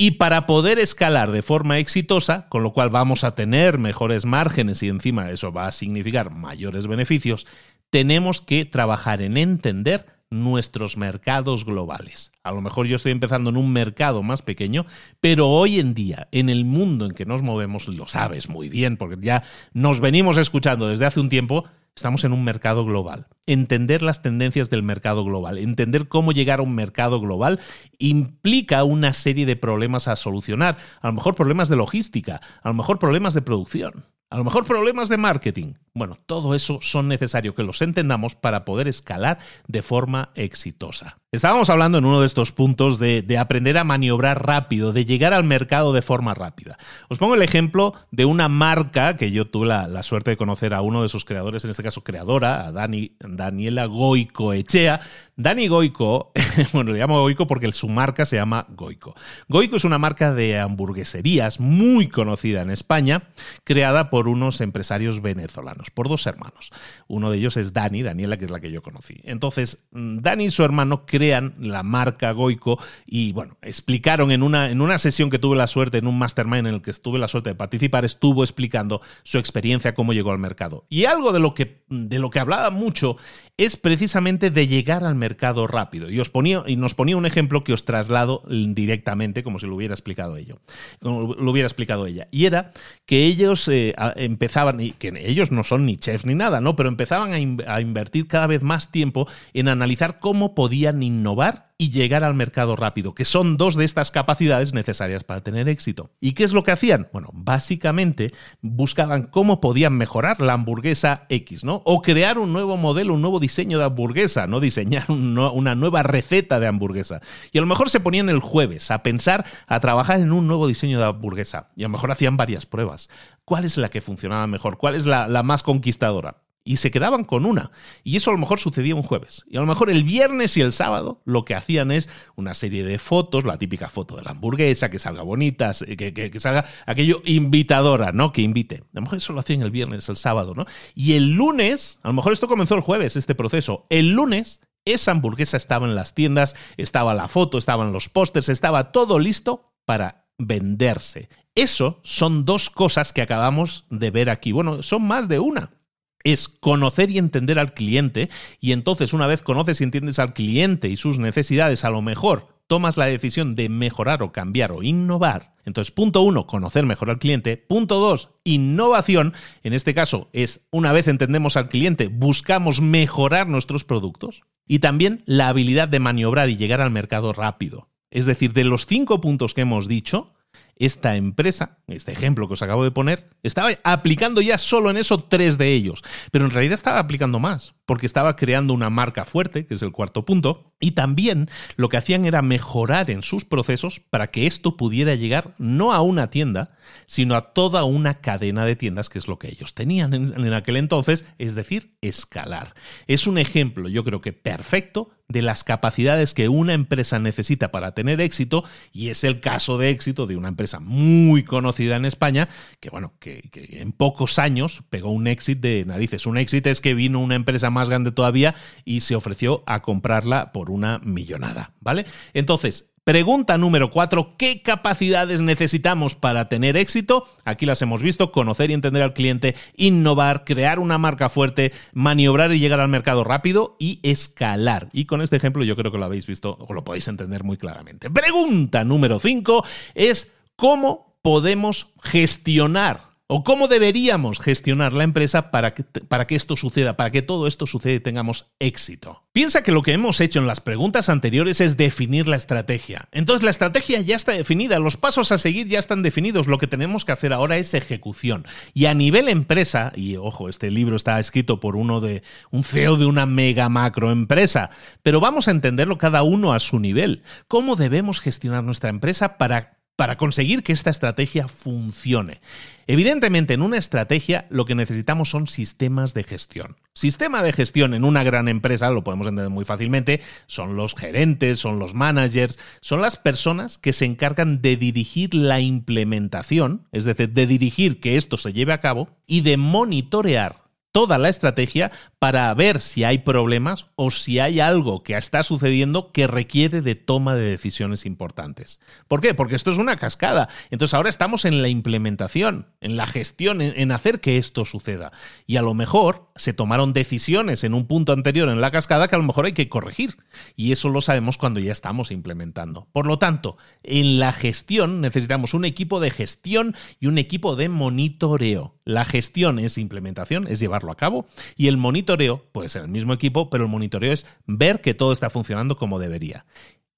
Y para poder escalar de forma exitosa, con lo cual vamos a tener mejores márgenes y encima eso va a significar mayores beneficios, tenemos que trabajar en entender nuestros mercados globales. A lo mejor yo estoy empezando en un mercado más pequeño, pero hoy en día, en el mundo en que nos movemos, lo sabes muy bien, porque ya nos venimos escuchando desde hace un tiempo, estamos en un mercado global. Entender las tendencias del mercado global, entender cómo llegar a un mercado global implica una serie de problemas a solucionar. A lo mejor problemas de logística, a lo mejor problemas de producción. A lo mejor problemas de marketing. Bueno, todo eso son necesarios que los entendamos para poder escalar de forma exitosa. Estábamos hablando en uno de estos puntos de, aprender a maniobrar rápido, de llegar al mercado de forma rápida. Os pongo el ejemplo de una marca que yo tuve la, suerte de conocer a uno de sus creadores, en este caso creadora, a Dani, Daniela Goico Echea. Dani Goico, bueno, le llamo Goico porque su marca se llama Goico. Goico es una marca de hamburgueserías muy conocida en España, creada por unos empresarios venezolanos, por dos hermanos. Uno de ellos es Dani, Daniela, que es la que yo conocí. Entonces, Dani y su hermano crean la marca Goico y bueno, explicaron en una, en una sesión que tuve la suerte, en un mastermind en el que tuve la suerte de participar, estuvo explicando su experiencia, cómo llegó al mercado. Y algo de lo que, de lo que hablaba mucho es precisamente de llegar al mercado rápido. Y, os ponía, y nos ponía un ejemplo que os traslado directamente, como si lo hubiera explicado ello, como lo hubiera explicado ella. Y era que ellos eh, empezaban, y que ellos no son ni chefs ni nada, ¿no? Pero empezaban a, a invertir cada vez más tiempo en analizar cómo podían innovar y llegar al mercado rápido, que son dos de estas capacidades necesarias para tener éxito. ¿Y qué es lo que hacían? Bueno, básicamente buscaban cómo podían mejorar la hamburguesa X, ¿no? O crear un nuevo modelo, un nuevo diseño de hamburguesa, no diseñar una nueva receta de hamburguesa. Y a lo mejor se ponían el jueves a pensar, a trabajar en un nuevo diseño de hamburguesa. Y a lo mejor hacían varias pruebas. ¿Cuál es la que funcionaba mejor? ¿Cuál es la, más conquistadora? Y se quedaban con una. Y eso a lo mejor sucedía un jueves. Y a lo mejor el viernes y el sábado lo que hacían es una serie de fotos, la típica foto de la hamburguesa, que salga bonita, que, que, salga aquello invitadora, ¿no? Que invite. A lo mejor eso lo hacían el viernes, el sábado, ¿no? Y el lunes, a lo mejor esto comenzó el jueves, este proceso. El lunes esa hamburguesa estaba en las tiendas, estaba la foto, estaban los pósters, estaba todo listo para venderse. Eso son dos cosas que acabamos de ver aquí. Bueno, son más de una es conocer y entender al cliente y entonces una vez conoces y entiendes al cliente y sus necesidades, a lo mejor tomas la decisión de mejorar o cambiar o innovar. Entonces, punto uno, conocer mejor al cliente. Punto dos, innovación. En este caso es, una vez entendemos al cliente, buscamos mejorar nuestros productos. Y también la habilidad de maniobrar y llegar al mercado rápido. Es decir, de los cinco puntos que hemos dicho, esta empresa, este ejemplo que os acabo de poner, estaba aplicando ya solo en eso tres de ellos, pero en realidad estaba aplicando más, porque estaba creando una marca fuerte, que es el cuarto punto, y también lo que hacían era mejorar en sus procesos para que esto pudiera llegar no a una tienda, sino a toda una cadena de tiendas, que es lo que ellos tenían en, aquel entonces, es decir, escalar. Es un ejemplo, yo creo que perfecto, de las capacidades que una empresa necesita para tener éxito, y es el caso de éxito de una empresa muy conocida en España, que bueno, que, en pocos años pegó un éxito de narices. Un éxito es que vino una empresa más grande todavía y se ofreció a comprarla por una millonada, ¿vale? Entonces, Pregunta número 4, ¿qué capacidades necesitamos para tener éxito? Aquí las hemos visto, conocer y entender al cliente, innovar, crear una marca fuerte, maniobrar y llegar al mercado rápido y escalar. Y con este ejemplo yo creo que lo habéis visto o lo podéis entender muy claramente. Pregunta número 5 es ¿cómo podemos gestionar o cómo deberíamos gestionar la empresa para que, para que esto suceda, para que todo esto suceda y tengamos éxito. Piensa que lo que hemos hecho en las preguntas anteriores es definir la estrategia. Entonces la estrategia ya está definida, los pasos a seguir ya están definidos, lo que tenemos que hacer ahora es ejecución. Y a nivel empresa, y ojo, este libro está escrito por uno de un CEO de una mega macro empresa, pero vamos a entenderlo cada uno a su nivel. ¿Cómo debemos gestionar nuestra empresa para para conseguir que esta estrategia funcione. Evidentemente, en una estrategia lo que necesitamos son sistemas de gestión. Sistema de gestión en una gran empresa, lo podemos entender muy fácilmente, son los gerentes, son los managers, son las personas que se encargan de dirigir la implementación, es decir, de dirigir que esto se lleve a cabo y de monitorear toda la estrategia para ver si hay problemas o si hay algo que está sucediendo que requiere de toma de decisiones importantes. ¿Por qué? Porque esto es una cascada. Entonces ahora estamos en la implementación, en la gestión, en, hacer que esto suceda. Y a lo mejor se tomaron decisiones en un punto anterior en la cascada que a lo mejor hay que corregir. Y eso lo sabemos cuando ya estamos implementando. Por lo tanto, en la gestión necesitamos un equipo de gestión y un equipo de monitoreo. La gestión es implementación, es llevarlo a cabo, y el monitoreo puede ser el mismo equipo, pero el monitoreo es ver que todo está funcionando como debería.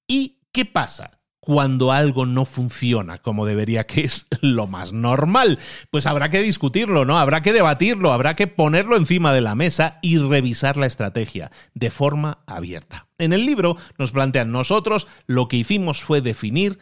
¿Y qué pasa? cuando algo no funciona como debería, que es lo más normal. Pues habrá que discutirlo, ¿no? Habrá que debatirlo, habrá que ponerlo encima de la mesa y revisar la estrategia de forma abierta. En el libro nos plantean nosotros lo que hicimos fue definir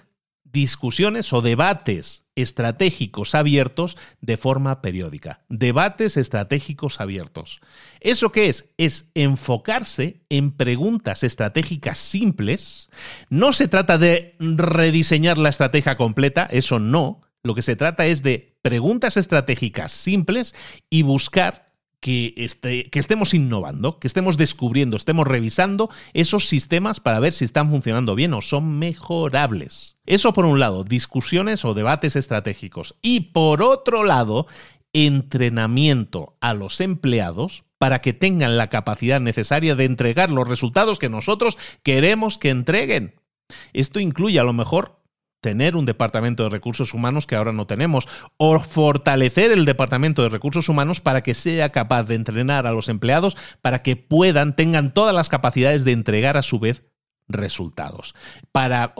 discusiones o debates estratégicos abiertos de forma periódica. Debates estratégicos abiertos. ¿Eso qué es? Es enfocarse en preguntas estratégicas simples. No se trata de rediseñar la estrategia completa, eso no. Lo que se trata es de preguntas estratégicas simples y buscar que, este, que estemos innovando, que estemos descubriendo, estemos revisando esos sistemas para ver si están funcionando bien o son mejorables. Eso por un lado, discusiones o debates estratégicos. Y por otro lado, entrenamiento a los empleados para que tengan la capacidad necesaria de entregar los resultados que nosotros queremos que entreguen. Esto incluye a lo mejor tener un departamento de recursos humanos que ahora no tenemos, o fortalecer el departamento de recursos humanos para que sea capaz de entrenar a los empleados para que puedan, tengan todas las capacidades de entregar a su vez resultados, para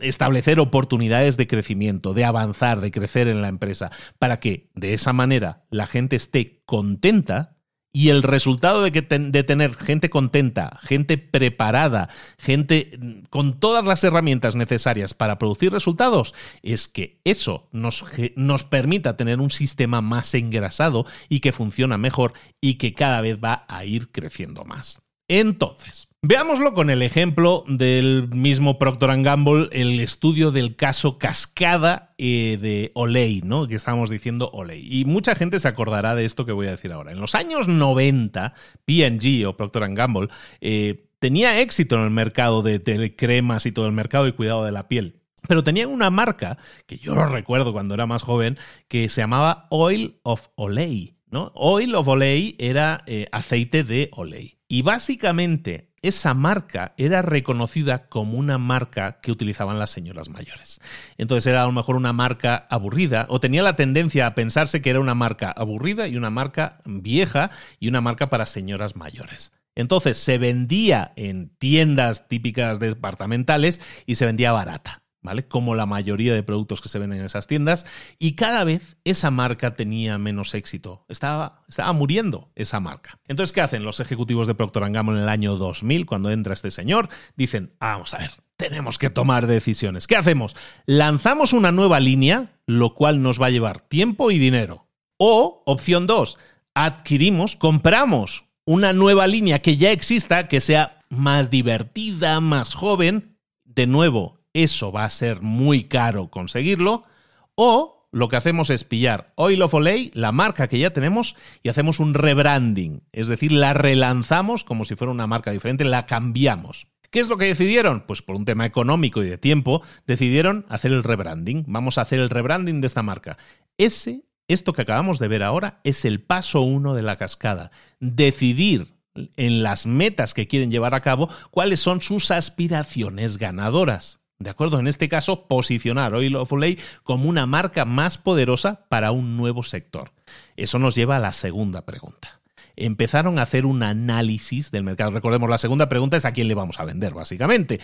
establecer oportunidades de crecimiento, de avanzar, de crecer en la empresa, para que de esa manera la gente esté contenta y el resultado de, que de tener gente contenta, gente preparada, gente mm, con todas las herramientas necesarias para producir resultados, es que eso nos, nos permita tener un sistema más engrasado y que funciona mejor y que cada vez va a ir creciendo más. Entonces, Veámoslo con el ejemplo del mismo Procter Gamble, el estudio del caso Cascada eh, de Olay, ¿no? Que estábamos diciendo Olay. Y mucha gente se acordará de esto que voy a decir ahora. En los años 90, P&G o Procter Gamble eh, tenía éxito en el mercado de, de cremas y todo el mercado de cuidado de la piel. Pero tenían una marca, que yo recuerdo cuando era más joven, que se llamaba Oil of Olay. ¿no? Oil of Olay era eh, aceite de Olay. Y básicamente esa marca era reconocida como una marca que utilizaban las señoras mayores. Entonces era a lo mejor una marca aburrida o tenía la tendencia a pensarse que era una marca aburrida y una marca vieja y una marca para señoras mayores. Entonces se vendía en tiendas típicas departamentales y se vendía barata. ¿Vale? Como la mayoría de productos que se venden en esas tiendas, y cada vez esa marca tenía menos éxito. Estaba, estaba muriendo esa marca. Entonces, ¿qué hacen los ejecutivos de Procter Gamble en el año 2000, cuando entra este señor? Dicen, ah, vamos a ver, tenemos que tomar decisiones. ¿Qué hacemos? Lanzamos una nueva línea, lo cual nos va a llevar tiempo y dinero. O, opción 2, adquirimos, compramos una nueva línea que ya exista, que sea más divertida, más joven. De nuevo, eso va a ser muy caro conseguirlo, o lo que hacemos es pillar Oil of Olay, la marca que ya tenemos, y hacemos un rebranding, es decir, la relanzamos como si fuera una marca diferente, la cambiamos. ¿Qué es lo que decidieron? Pues por un tema económico y de tiempo, decidieron hacer el rebranding. Vamos a hacer el rebranding de esta marca. Ese, esto que acabamos de ver ahora, es el paso uno de la cascada. Decidir en las metas que quieren llevar a cabo cuáles son sus aspiraciones ganadoras. ¿De acuerdo? En este caso, posicionar Oil of Olay como una marca más poderosa para un nuevo sector. Eso nos lleva a la segunda pregunta. Empezaron a hacer un análisis del mercado. Recordemos, la segunda pregunta es a quién le vamos a vender, básicamente.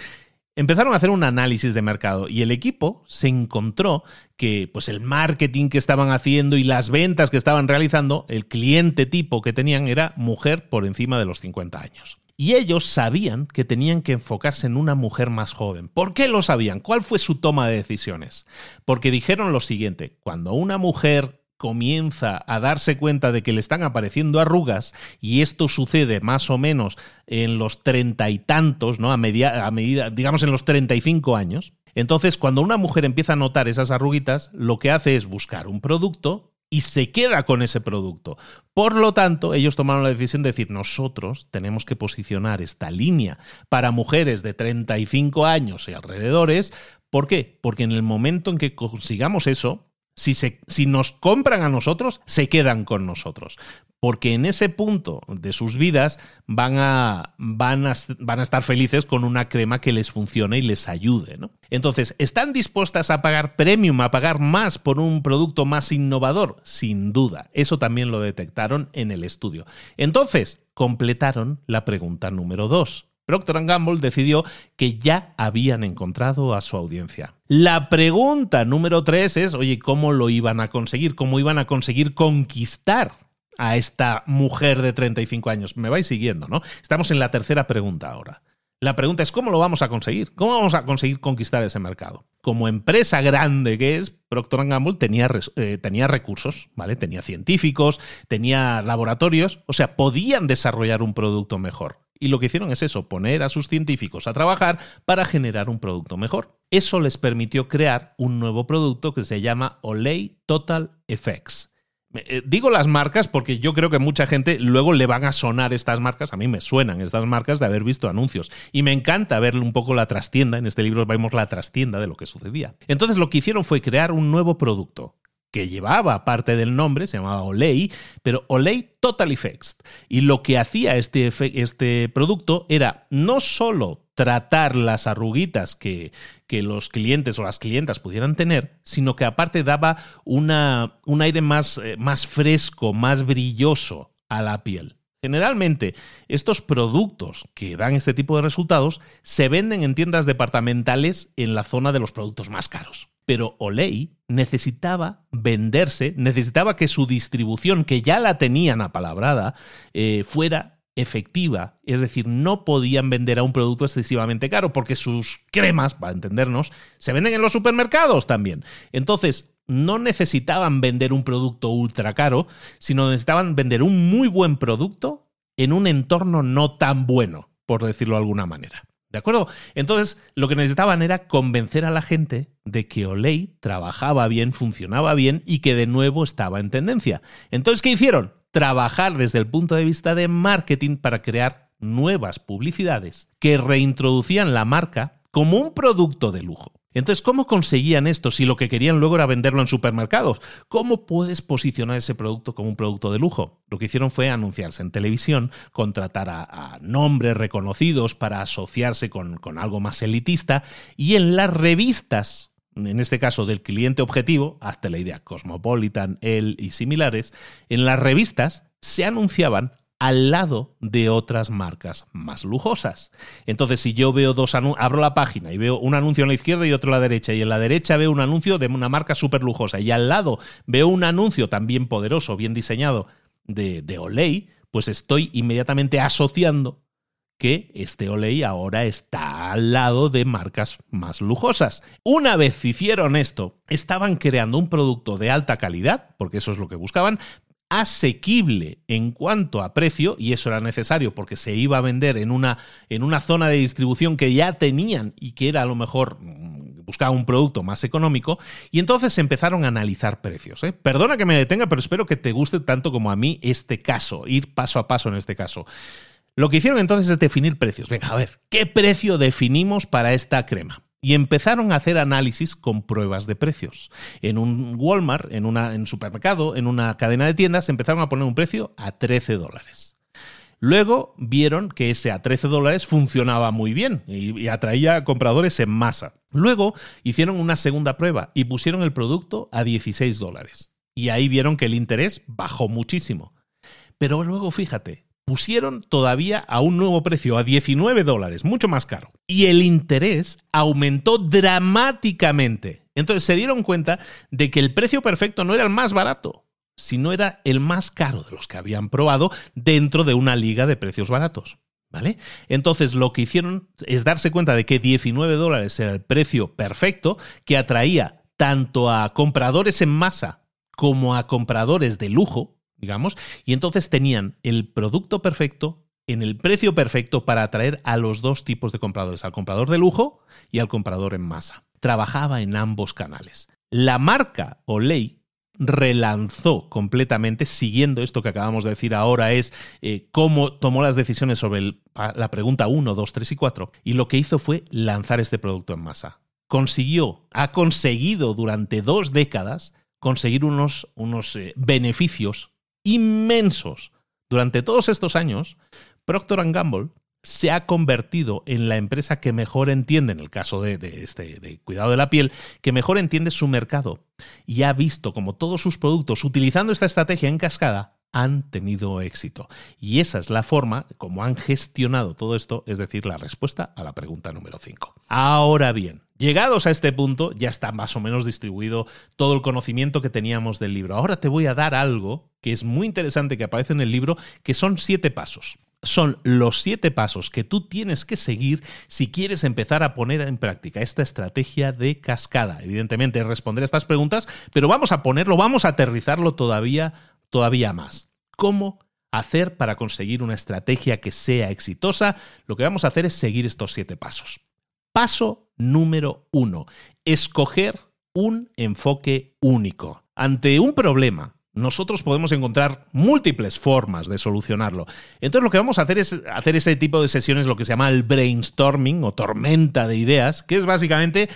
Empezaron a hacer un análisis de mercado y el equipo se encontró que pues el marketing que estaban haciendo y las ventas que estaban realizando, el cliente tipo que tenían era mujer por encima de los 50 años. Y ellos sabían que tenían que enfocarse en una mujer más joven. ¿Por qué lo sabían? ¿Cuál fue su toma de decisiones? Porque dijeron lo siguiente, cuando una mujer comienza a darse cuenta de que le están apareciendo arrugas y esto sucede más o menos en los treinta y tantos, ¿no? A, a medida, digamos en los 35 años. Entonces, cuando una mujer empieza a notar esas arruguitas, lo que hace es buscar un producto y se queda con ese producto. Por lo tanto, ellos tomaron la decisión de decir, nosotros tenemos que posicionar esta línea para mujeres de 35 años y alrededores. ¿Por qué? Porque en el momento en que consigamos eso, si, se, si, nos compran a nosotros, se quedan con nosotros porque en ese punto de sus vidas van a, van a, van a estar felices con una crema que les funcione y les ayude. ¿no? Entonces, ¿están dispuestas a pagar premium, a pagar más por un producto más innovador? Sin duda, eso también lo detectaron en el estudio. Entonces, completaron la pregunta número dos. Procter Gamble decidió que ya habían encontrado a su audiencia. La pregunta número tres es, oye, ¿cómo lo iban a conseguir? ¿Cómo iban a conseguir conquistar a esta mujer de 35 años? Me vais siguiendo, ¿no? Estamos en la tercera pregunta ahora. La pregunta es, ¿cómo lo vamos a conseguir? ¿Cómo vamos a conseguir conquistar ese mercado? Como empresa grande que es, Procter Gamble tenía, eh, tenía recursos, ¿vale? Tenía científicos, tenía laboratorios, o sea, podían desarrollar un producto mejor. Y lo que hicieron es eso, poner a sus científicos a trabajar para generar un producto mejor. Eso les permitió crear un nuevo producto que se llama Olay Total Effects. Eh, digo las marcas porque yo creo que mucha gente luego le van a sonar estas marcas, a mí me suenan estas marcas de haber visto anuncios. Y me encanta ver un poco la trastienda, en este libro vemos la trastienda de lo que sucedía. Entonces lo que hicieron fue crear un nuevo producto que llevaba parte del nombre, se llamaba Olay, pero Olay Total Effects. Y lo que hacía este, este producto era no solo tratar las arruguitas que, que, los clientes o las clientas pudieran tener, sino que aparte daba una, un aire más, eh, más fresco, más brilloso a la piel. Generalmente, estos productos que dan este tipo de resultados se venden en tiendas departamentales en la zona de los productos más caros. Pero Olay necesitaba venderse, necesitaba que su distribución, que ya la tenían apalabrada, eh, fuera efectiva. Es decir, no podían vender a un producto excesivamente caro porque sus cremas, para entendernos, se venden en los supermercados también. Entonces, no necesitaban vender un producto ultra caro, sino necesitaban vender un muy buen producto en un entorno no tan bueno, por decirlo de alguna manera. ¿De acuerdo? Entonces, lo que necesitaban era convencer a la gente de que Olay trabajaba bien, funcionaba bien y que de nuevo estaba en tendencia. Entonces, ¿qué hicieron? Trabajar desde el punto de vista de marketing para crear nuevas publicidades que reintroducían la marca como un producto de lujo. Entonces, ¿cómo conseguían esto si lo que querían luego era venderlo en supermercados? ¿Cómo puedes posicionar ese producto como un producto de lujo? Lo que hicieron fue anunciarse en televisión, contratar a, nombres reconocidos para asociarse con, algo más elitista y en las revistas en este caso del cliente objetivo, hazte la idea, Cosmopolitan, El y similares, en las revistas se anunciaban al lado de otras marcas más lujosas. Entonces, si yo veo dos anuncios, abro la página y veo un anuncio en la izquierda y otro a la derecha, y en la derecha veo un anuncio de una marca súper lujosa, y al lado veo un anuncio también poderoso, bien diseñado, de, de Olay, pues estoy inmediatamente asociando que este Olay ahora está al lado de marcas más lujosas. Una vez hicieron esto, estaban creando un producto de alta calidad, porque eso es lo que buscaban, asequible en cuanto a precio, y eso era necesario porque se iba a vender en una, en una zona de distribución que ya tenían y que era a lo mejor mm, buscaba un producto más económico, y entonces empezaron a analizar precios. ¿eh? Perdona que me detenga, pero espero que te guste tanto como a mí este caso, ir paso a paso en este caso. Lo que hicieron entonces es definir precios. Venga, a ver, ¿qué precio definimos para esta crema? Y empezaron a hacer análisis con pruebas de precios. En un Walmart, en, un supermercado, en una cadena de tiendas, empezaron a poner un precio a 13 dólares. Luego vieron que ese a 13 dólares funcionaba muy bien y, atraía compradores en masa. Luego hicieron una segunda prueba y pusieron el producto a 16 dólares. Y ahí vieron que el interés bajó muchísimo. Pero luego fíjate, pusieron todavía a un nuevo precio, a 19 dólares, mucho más caro. Y el interés aumentó dramáticamente. Entonces se dieron cuenta de que el precio perfecto no era el más barato, si no era el más caro de los que habían probado dentro de una liga de precios baratos. ¿Vale? Entonces lo que hicieron es darse cuenta de que 19 dólares era el precio perfecto que atraía tanto a compradores en masa como a compradores de lujo, digamos, y entonces tenían el producto perfecto en el precio perfecto para atraer a los dos tipos de compradores, al comprador de lujo y al comprador en masa. Trabajaba en ambos canales. La marca o ley relanzó completamente, siguiendo esto que acabamos de decir ahora, es eh, cómo tomó las decisiones sobre la pregunta 1, 2, 3 y 4, y lo que hizo fue lanzar este producto en masa. Consiguió, ha conseguido durante dos décadas conseguir unos, unos eh, beneficios inmensos. Durante todos estos años, Procter Gamble se ha convertido en la empresa que mejor entiende, en el caso de, este, de cuidado de la piel, que mejor entiende su mercado y ha visto como todos sus productos, utilizando esta estrategia en cascada, han tenido éxito. Y esa es la forma como han gestionado todo esto, es decir, la respuesta a la pregunta número 5. Ahora bien, llegados a este punto, ya está más o menos distribuido todo el conocimiento que teníamos del libro. Ahora te voy a dar algo que es muy interesante que aparece en el libro, que son siete pasos son los siete pasos que tú tienes que seguir si quieres empezar a poner en práctica esta estrategia de cascada. Evidentemente, responder a estas preguntas, pero vamos a ponerlo, vamos a aterrizarlo todavía, todavía más. ¿Cómo hacer para conseguir una estrategia que sea exitosa? Lo que vamos a hacer es seguir estos siete pasos. Paso número uno, escoger un enfoque único. Ante un problema, nosotros podemos encontrar múltiples formas de solucionarlo. Entonces lo que vamos a hacer es hacer ese tipo de sesiones, lo que se llama el brainstorming o tormenta de ideas, que es básicamente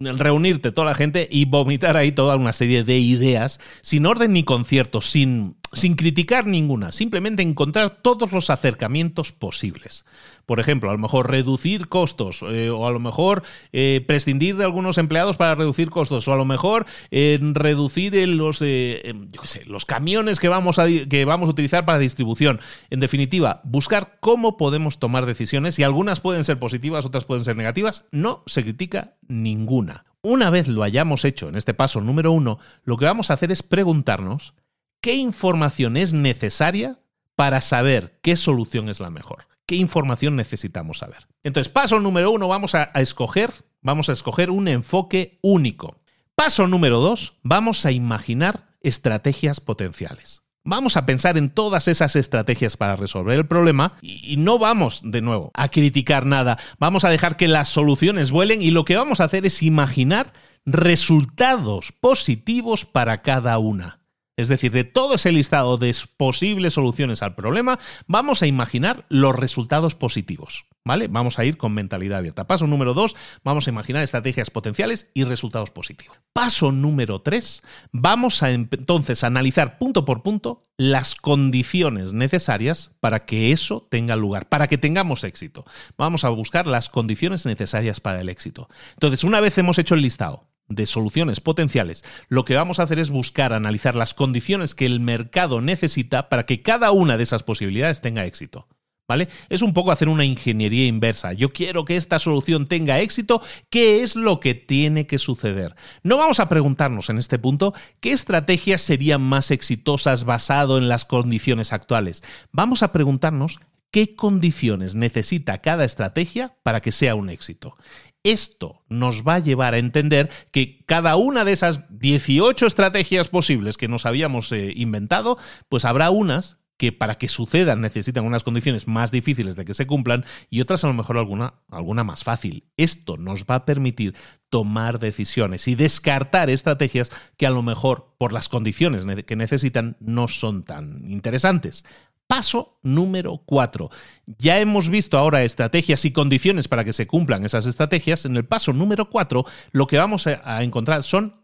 reunirte toda la gente y vomitar ahí toda una serie de ideas, sin orden ni concierto, sin, sin criticar ninguna, simplemente encontrar todos los acercamientos posibles. Por ejemplo, a lo mejor reducir costos, eh, o a lo mejor eh, prescindir de algunos empleados para reducir costos, o a lo mejor eh, reducir los, em, los camiones que vamos, a, que vamos a utilizar para distribución. En definitiva, buscar cómo podemos tomar decisiones y algunas pueden ser positivas, otras pueden ser negativas. No se critica ninguna. Una vez lo hayamos hecho en este paso número uno, lo que vamos a hacer es preguntarnos qué información es necesaria para saber qué solución es la mejor. ¿Qué información necesitamos saber? Entonces, paso número uno, vamos a, escoger, vamos a escoger un enfoque único. Paso número dos, vamos a imaginar estrategias potenciales. Vamos a pensar en todas esas estrategias para resolver el problema y no vamos, de nuevo, a criticar nada. Vamos a dejar que las soluciones vuelen y lo que vamos a hacer es imaginar resultados positivos para cada una. Es decir, de todo ese listado de posibles soluciones al problema, vamos a imaginar los resultados positivos. ¿Vale? Vamos a ir con mentalidad abierta. Paso número dos, vamos a imaginar estrategias potenciales y resultados positivos. Paso número tres, vamos a entonces analizar punto por punto las condiciones necesarias para que eso tenga lugar, para que tengamos éxito. Vamos a buscar las condiciones necesarias para el éxito. Entonces, una vez hemos hecho el listado, de soluciones potenciales, lo que vamos a hacer es buscar, analizar las condiciones que el mercado necesita para que cada una de esas posibilidades tenga éxito. ¿Vale? Es un poco hacer una ingeniería inversa. Yo quiero que esta solución tenga éxito. ¿Qué es lo que tiene que suceder? No vamos a preguntarnos en este punto qué estrategias serían más exitosas basado en las condiciones actuales. Vamos a preguntarnos qué condiciones necesita cada estrategia para que sea un éxito. Esto nos va a llevar a entender que cada una de esas 18 estrategias posibles que nos habíamos eh, inventado, pues habrá unas que para que sucedan necesitan unas condiciones más difíciles de que se cumplan y otras a lo mejor alguna, alguna más fácil. Esto nos va a permitir tomar decisiones y descartar estrategias que a lo mejor por las condiciones que necesitan no son tan interesantes. Paso número 4. Ya hemos visto ahora estrategias y condiciones para que se cumplan esas estrategias. En el paso número 4 lo que vamos a encontrar son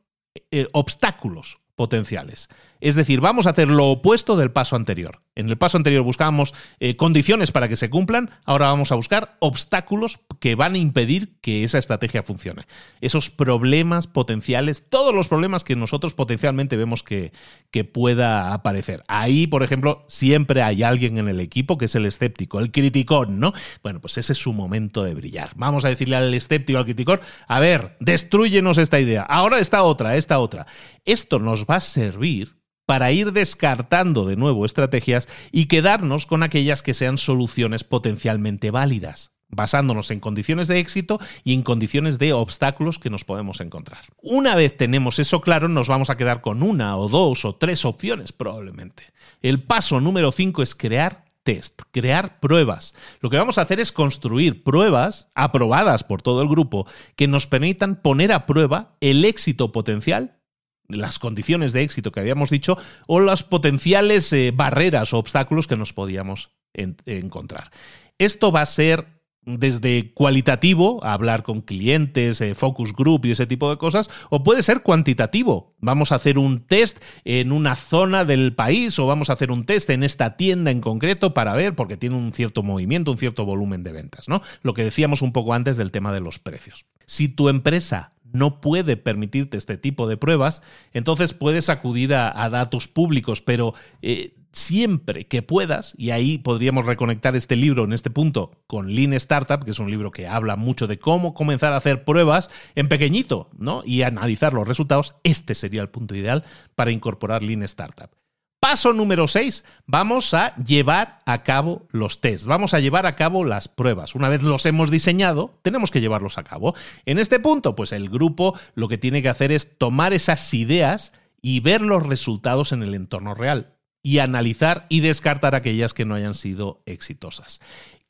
eh, obstáculos potenciales. Es decir, vamos a hacer lo opuesto del paso anterior. En el paso anterior buscábamos eh, condiciones para que se cumplan, ahora vamos a buscar obstáculos que van a impedir que esa estrategia funcione. Esos problemas potenciales, todos los problemas que nosotros potencialmente vemos que, que pueda aparecer. Ahí, por ejemplo, siempre hay alguien en el equipo que es el escéptico, el criticón, ¿no? Bueno, pues ese es su momento de brillar. Vamos a decirle al escéptico, al criticón, a ver, destruyenos esta idea, ahora esta otra, esta otra. Esto nos va a servir para ir descartando de nuevo estrategias y quedarnos con aquellas que sean soluciones potencialmente válidas basándonos en condiciones de éxito y en condiciones de obstáculos que nos podemos encontrar. Una vez tenemos eso claro, nos vamos a quedar con una o dos o tres opciones probablemente. El paso número 5 es crear test, crear pruebas. Lo que vamos a hacer es construir pruebas aprobadas por todo el grupo que nos permitan poner a prueba el éxito potencial las condiciones de éxito que habíamos dicho o las potenciales eh, barreras o obstáculos que nos podíamos encontrar. Esto va a ser desde cualitativo, hablar con clientes, eh, focus group y ese tipo de cosas, o puede ser cuantitativo. Vamos a hacer un test en una zona del país o vamos a hacer un test en esta tienda en concreto para ver, porque tiene un cierto movimiento, un cierto volumen de ventas, ¿no? Lo que decíamos un poco antes del tema de los precios. Si tu empresa no puede permitirte este tipo de pruebas, entonces puedes acudir a, datos públicos, pero eh, siempre que puedas, y ahí podríamos reconectar este libro en este punto con Lean Startup, que es un libro que habla mucho de cómo comenzar a hacer pruebas en pequeñito, ¿no? Y analizar los resultados, este sería el punto ideal para incorporar Lean Startup. Paso número 6, vamos a llevar a cabo los tests, vamos a llevar a cabo las pruebas. Una vez los hemos diseñado, tenemos que llevarlos a cabo. En este punto, pues el grupo lo que tiene que hacer es tomar esas ideas y ver los resultados en el entorno real y analizar y descartar aquellas que no hayan sido exitosas.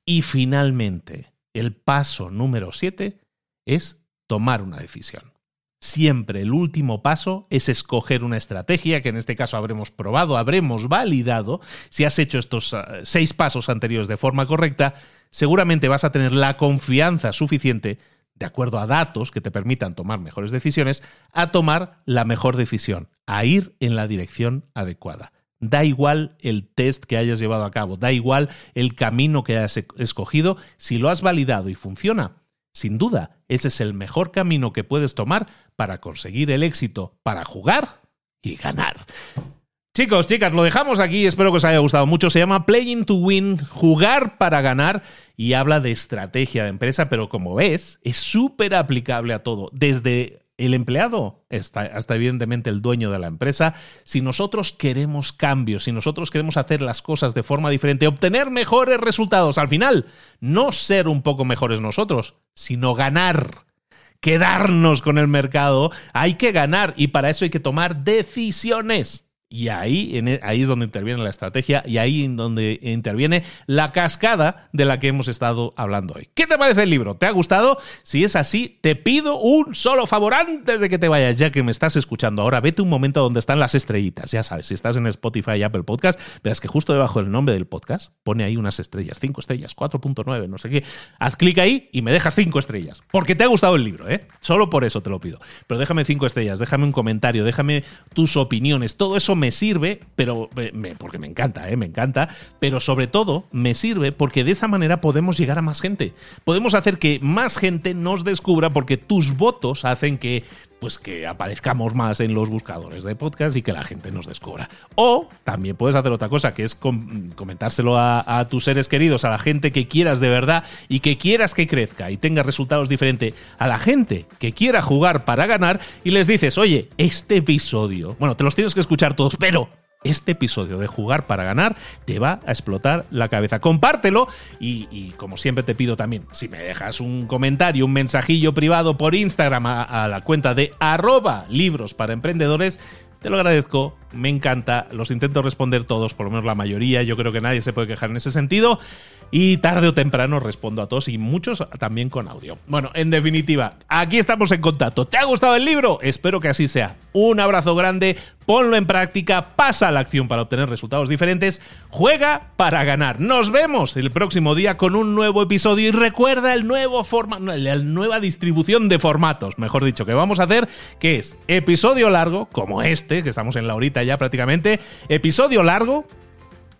Y finalmente, el paso número 7 es tomar una decisión siempre el último paso es escoger una estrategia que en este caso habremos probado, habremos validado. Si has hecho estos ah, seis pasos anteriores de forma correcta, seguramente vas a tener la confianza suficiente, de acuerdo a datos que te permitan tomar mejores decisiones, a tomar la mejor decisión, a ir en la dirección adecuada. Da igual el test que hayas llevado a cabo, da igual el camino que hayas escogido, si lo has validado y funciona, sin duda, ese es el mejor camino que puedes tomar para conseguir el éxito, para jugar y ganar. Chicos, chicas, lo dejamos aquí, espero que os haya gustado mucho. Se llama Playing to Win, jugar para ganar, y habla de estrategia de empresa, pero como ves, es súper aplicable a todo, desde el empleado hasta, evidentemente el dueño de la empresa. Si nosotros queremos cambios, si nosotros queremos hacer las cosas de forma diferente, obtener mejores resultados, al final, no ser un poco mejores nosotros, sino ganar. Quedarnos con el mercado, hay que ganar y para eso hay que tomar decisiones. Y ahí, en, e, ahí es donde interviene la estrategia y ahí es donde interviene la cascada de la que hemos estado hablando hoy. ¿Qué te parece el libro? ¿Te ha gustado? Si es así, te pido un solo favor antes de que te vayas, ya que me estás escuchando ahora. Vete un momento donde están las estrellitas. Ya sabes, si estás en Spotify y Apple Podcast, verás que justo debajo del nombre del podcast pone ahí unas estrellas, 5 estrellas, 4.9, no sé qué. Haz clic ahí y me dejas 5 estrellas. Porque te ha gustado el libro, ¿eh? Solo por eso te lo pido. Pero déjame 5 estrellas, déjame un comentario, déjame tus opiniones. Todo eso me sirve, pero porque me encanta, ¿eh? me encanta, pero sobre todo me sirve porque de esa manera podemos llegar a más gente. Podemos hacer que más gente nos descubra porque tus votos hacen que pues que aparezcamos más en los buscadores de podcast y que la gente nos descubra. O también puedes hacer otra cosa, que es comentárselo a, a, tus seres queridos, a la gente que quieras de verdad y que quieras que crezca y tenga resultados diferentes, a la gente que quiera jugar para ganar y les dices, oye, este episodio, bueno, te los tienes que escuchar todos, pero este episodio de Jugar para Ganar te va a explotar la cabeza. Compártelo y, como siempre te pido también, si me dejas un comentario, un mensajillo privado por Instagram a, la cuenta de arroba libros para emprendedores, te lo agradezco me encanta, los intento responder todos, por lo menos la mayoría, yo creo que nadie se puede quejar en ese sentido. Y tarde o temprano respondo a todos y muchos también con audio. Bueno, en definitiva, aquí estamos en contacto. ¿Te ha gustado el libro? Espero que así sea. Un abrazo grande, ponlo en práctica, pasa a la acción para obtener resultados diferentes, juega para ganar. Nos vemos el próximo día con un nuevo episodio y recuerda el nuevo forma, la nueva distribución de formatos, mejor dicho, que vamos a hacer, que es episodio largo, como este, que estamos en la horita ya prácticamente, episodio largo,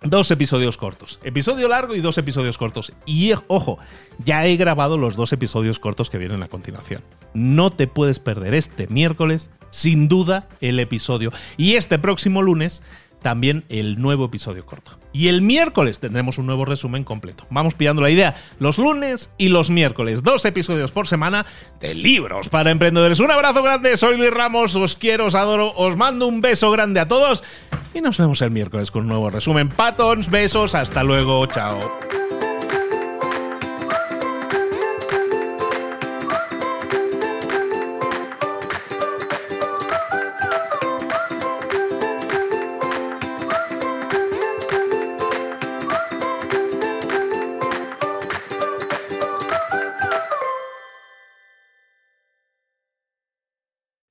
Dos episodios cortos. Episodio largo y dos episodios cortos. Y ojo, ya he grabado los dos episodios cortos que vienen a continuación. No te puedes perder este miércoles, sin duda, el episodio. Y este próximo lunes también el nuevo episodio corto. Y el miércoles tendremos un nuevo resumen completo. Vamos pillando la idea. Los lunes y los miércoles, dos episodios por semana de libros para emprendedores. Un abrazo grande, soy Luis Ramos, os quiero, os adoro, os mando un beso grande a todos y nos vemos el miércoles con un nuevo resumen. Patons, besos, hasta luego, chao.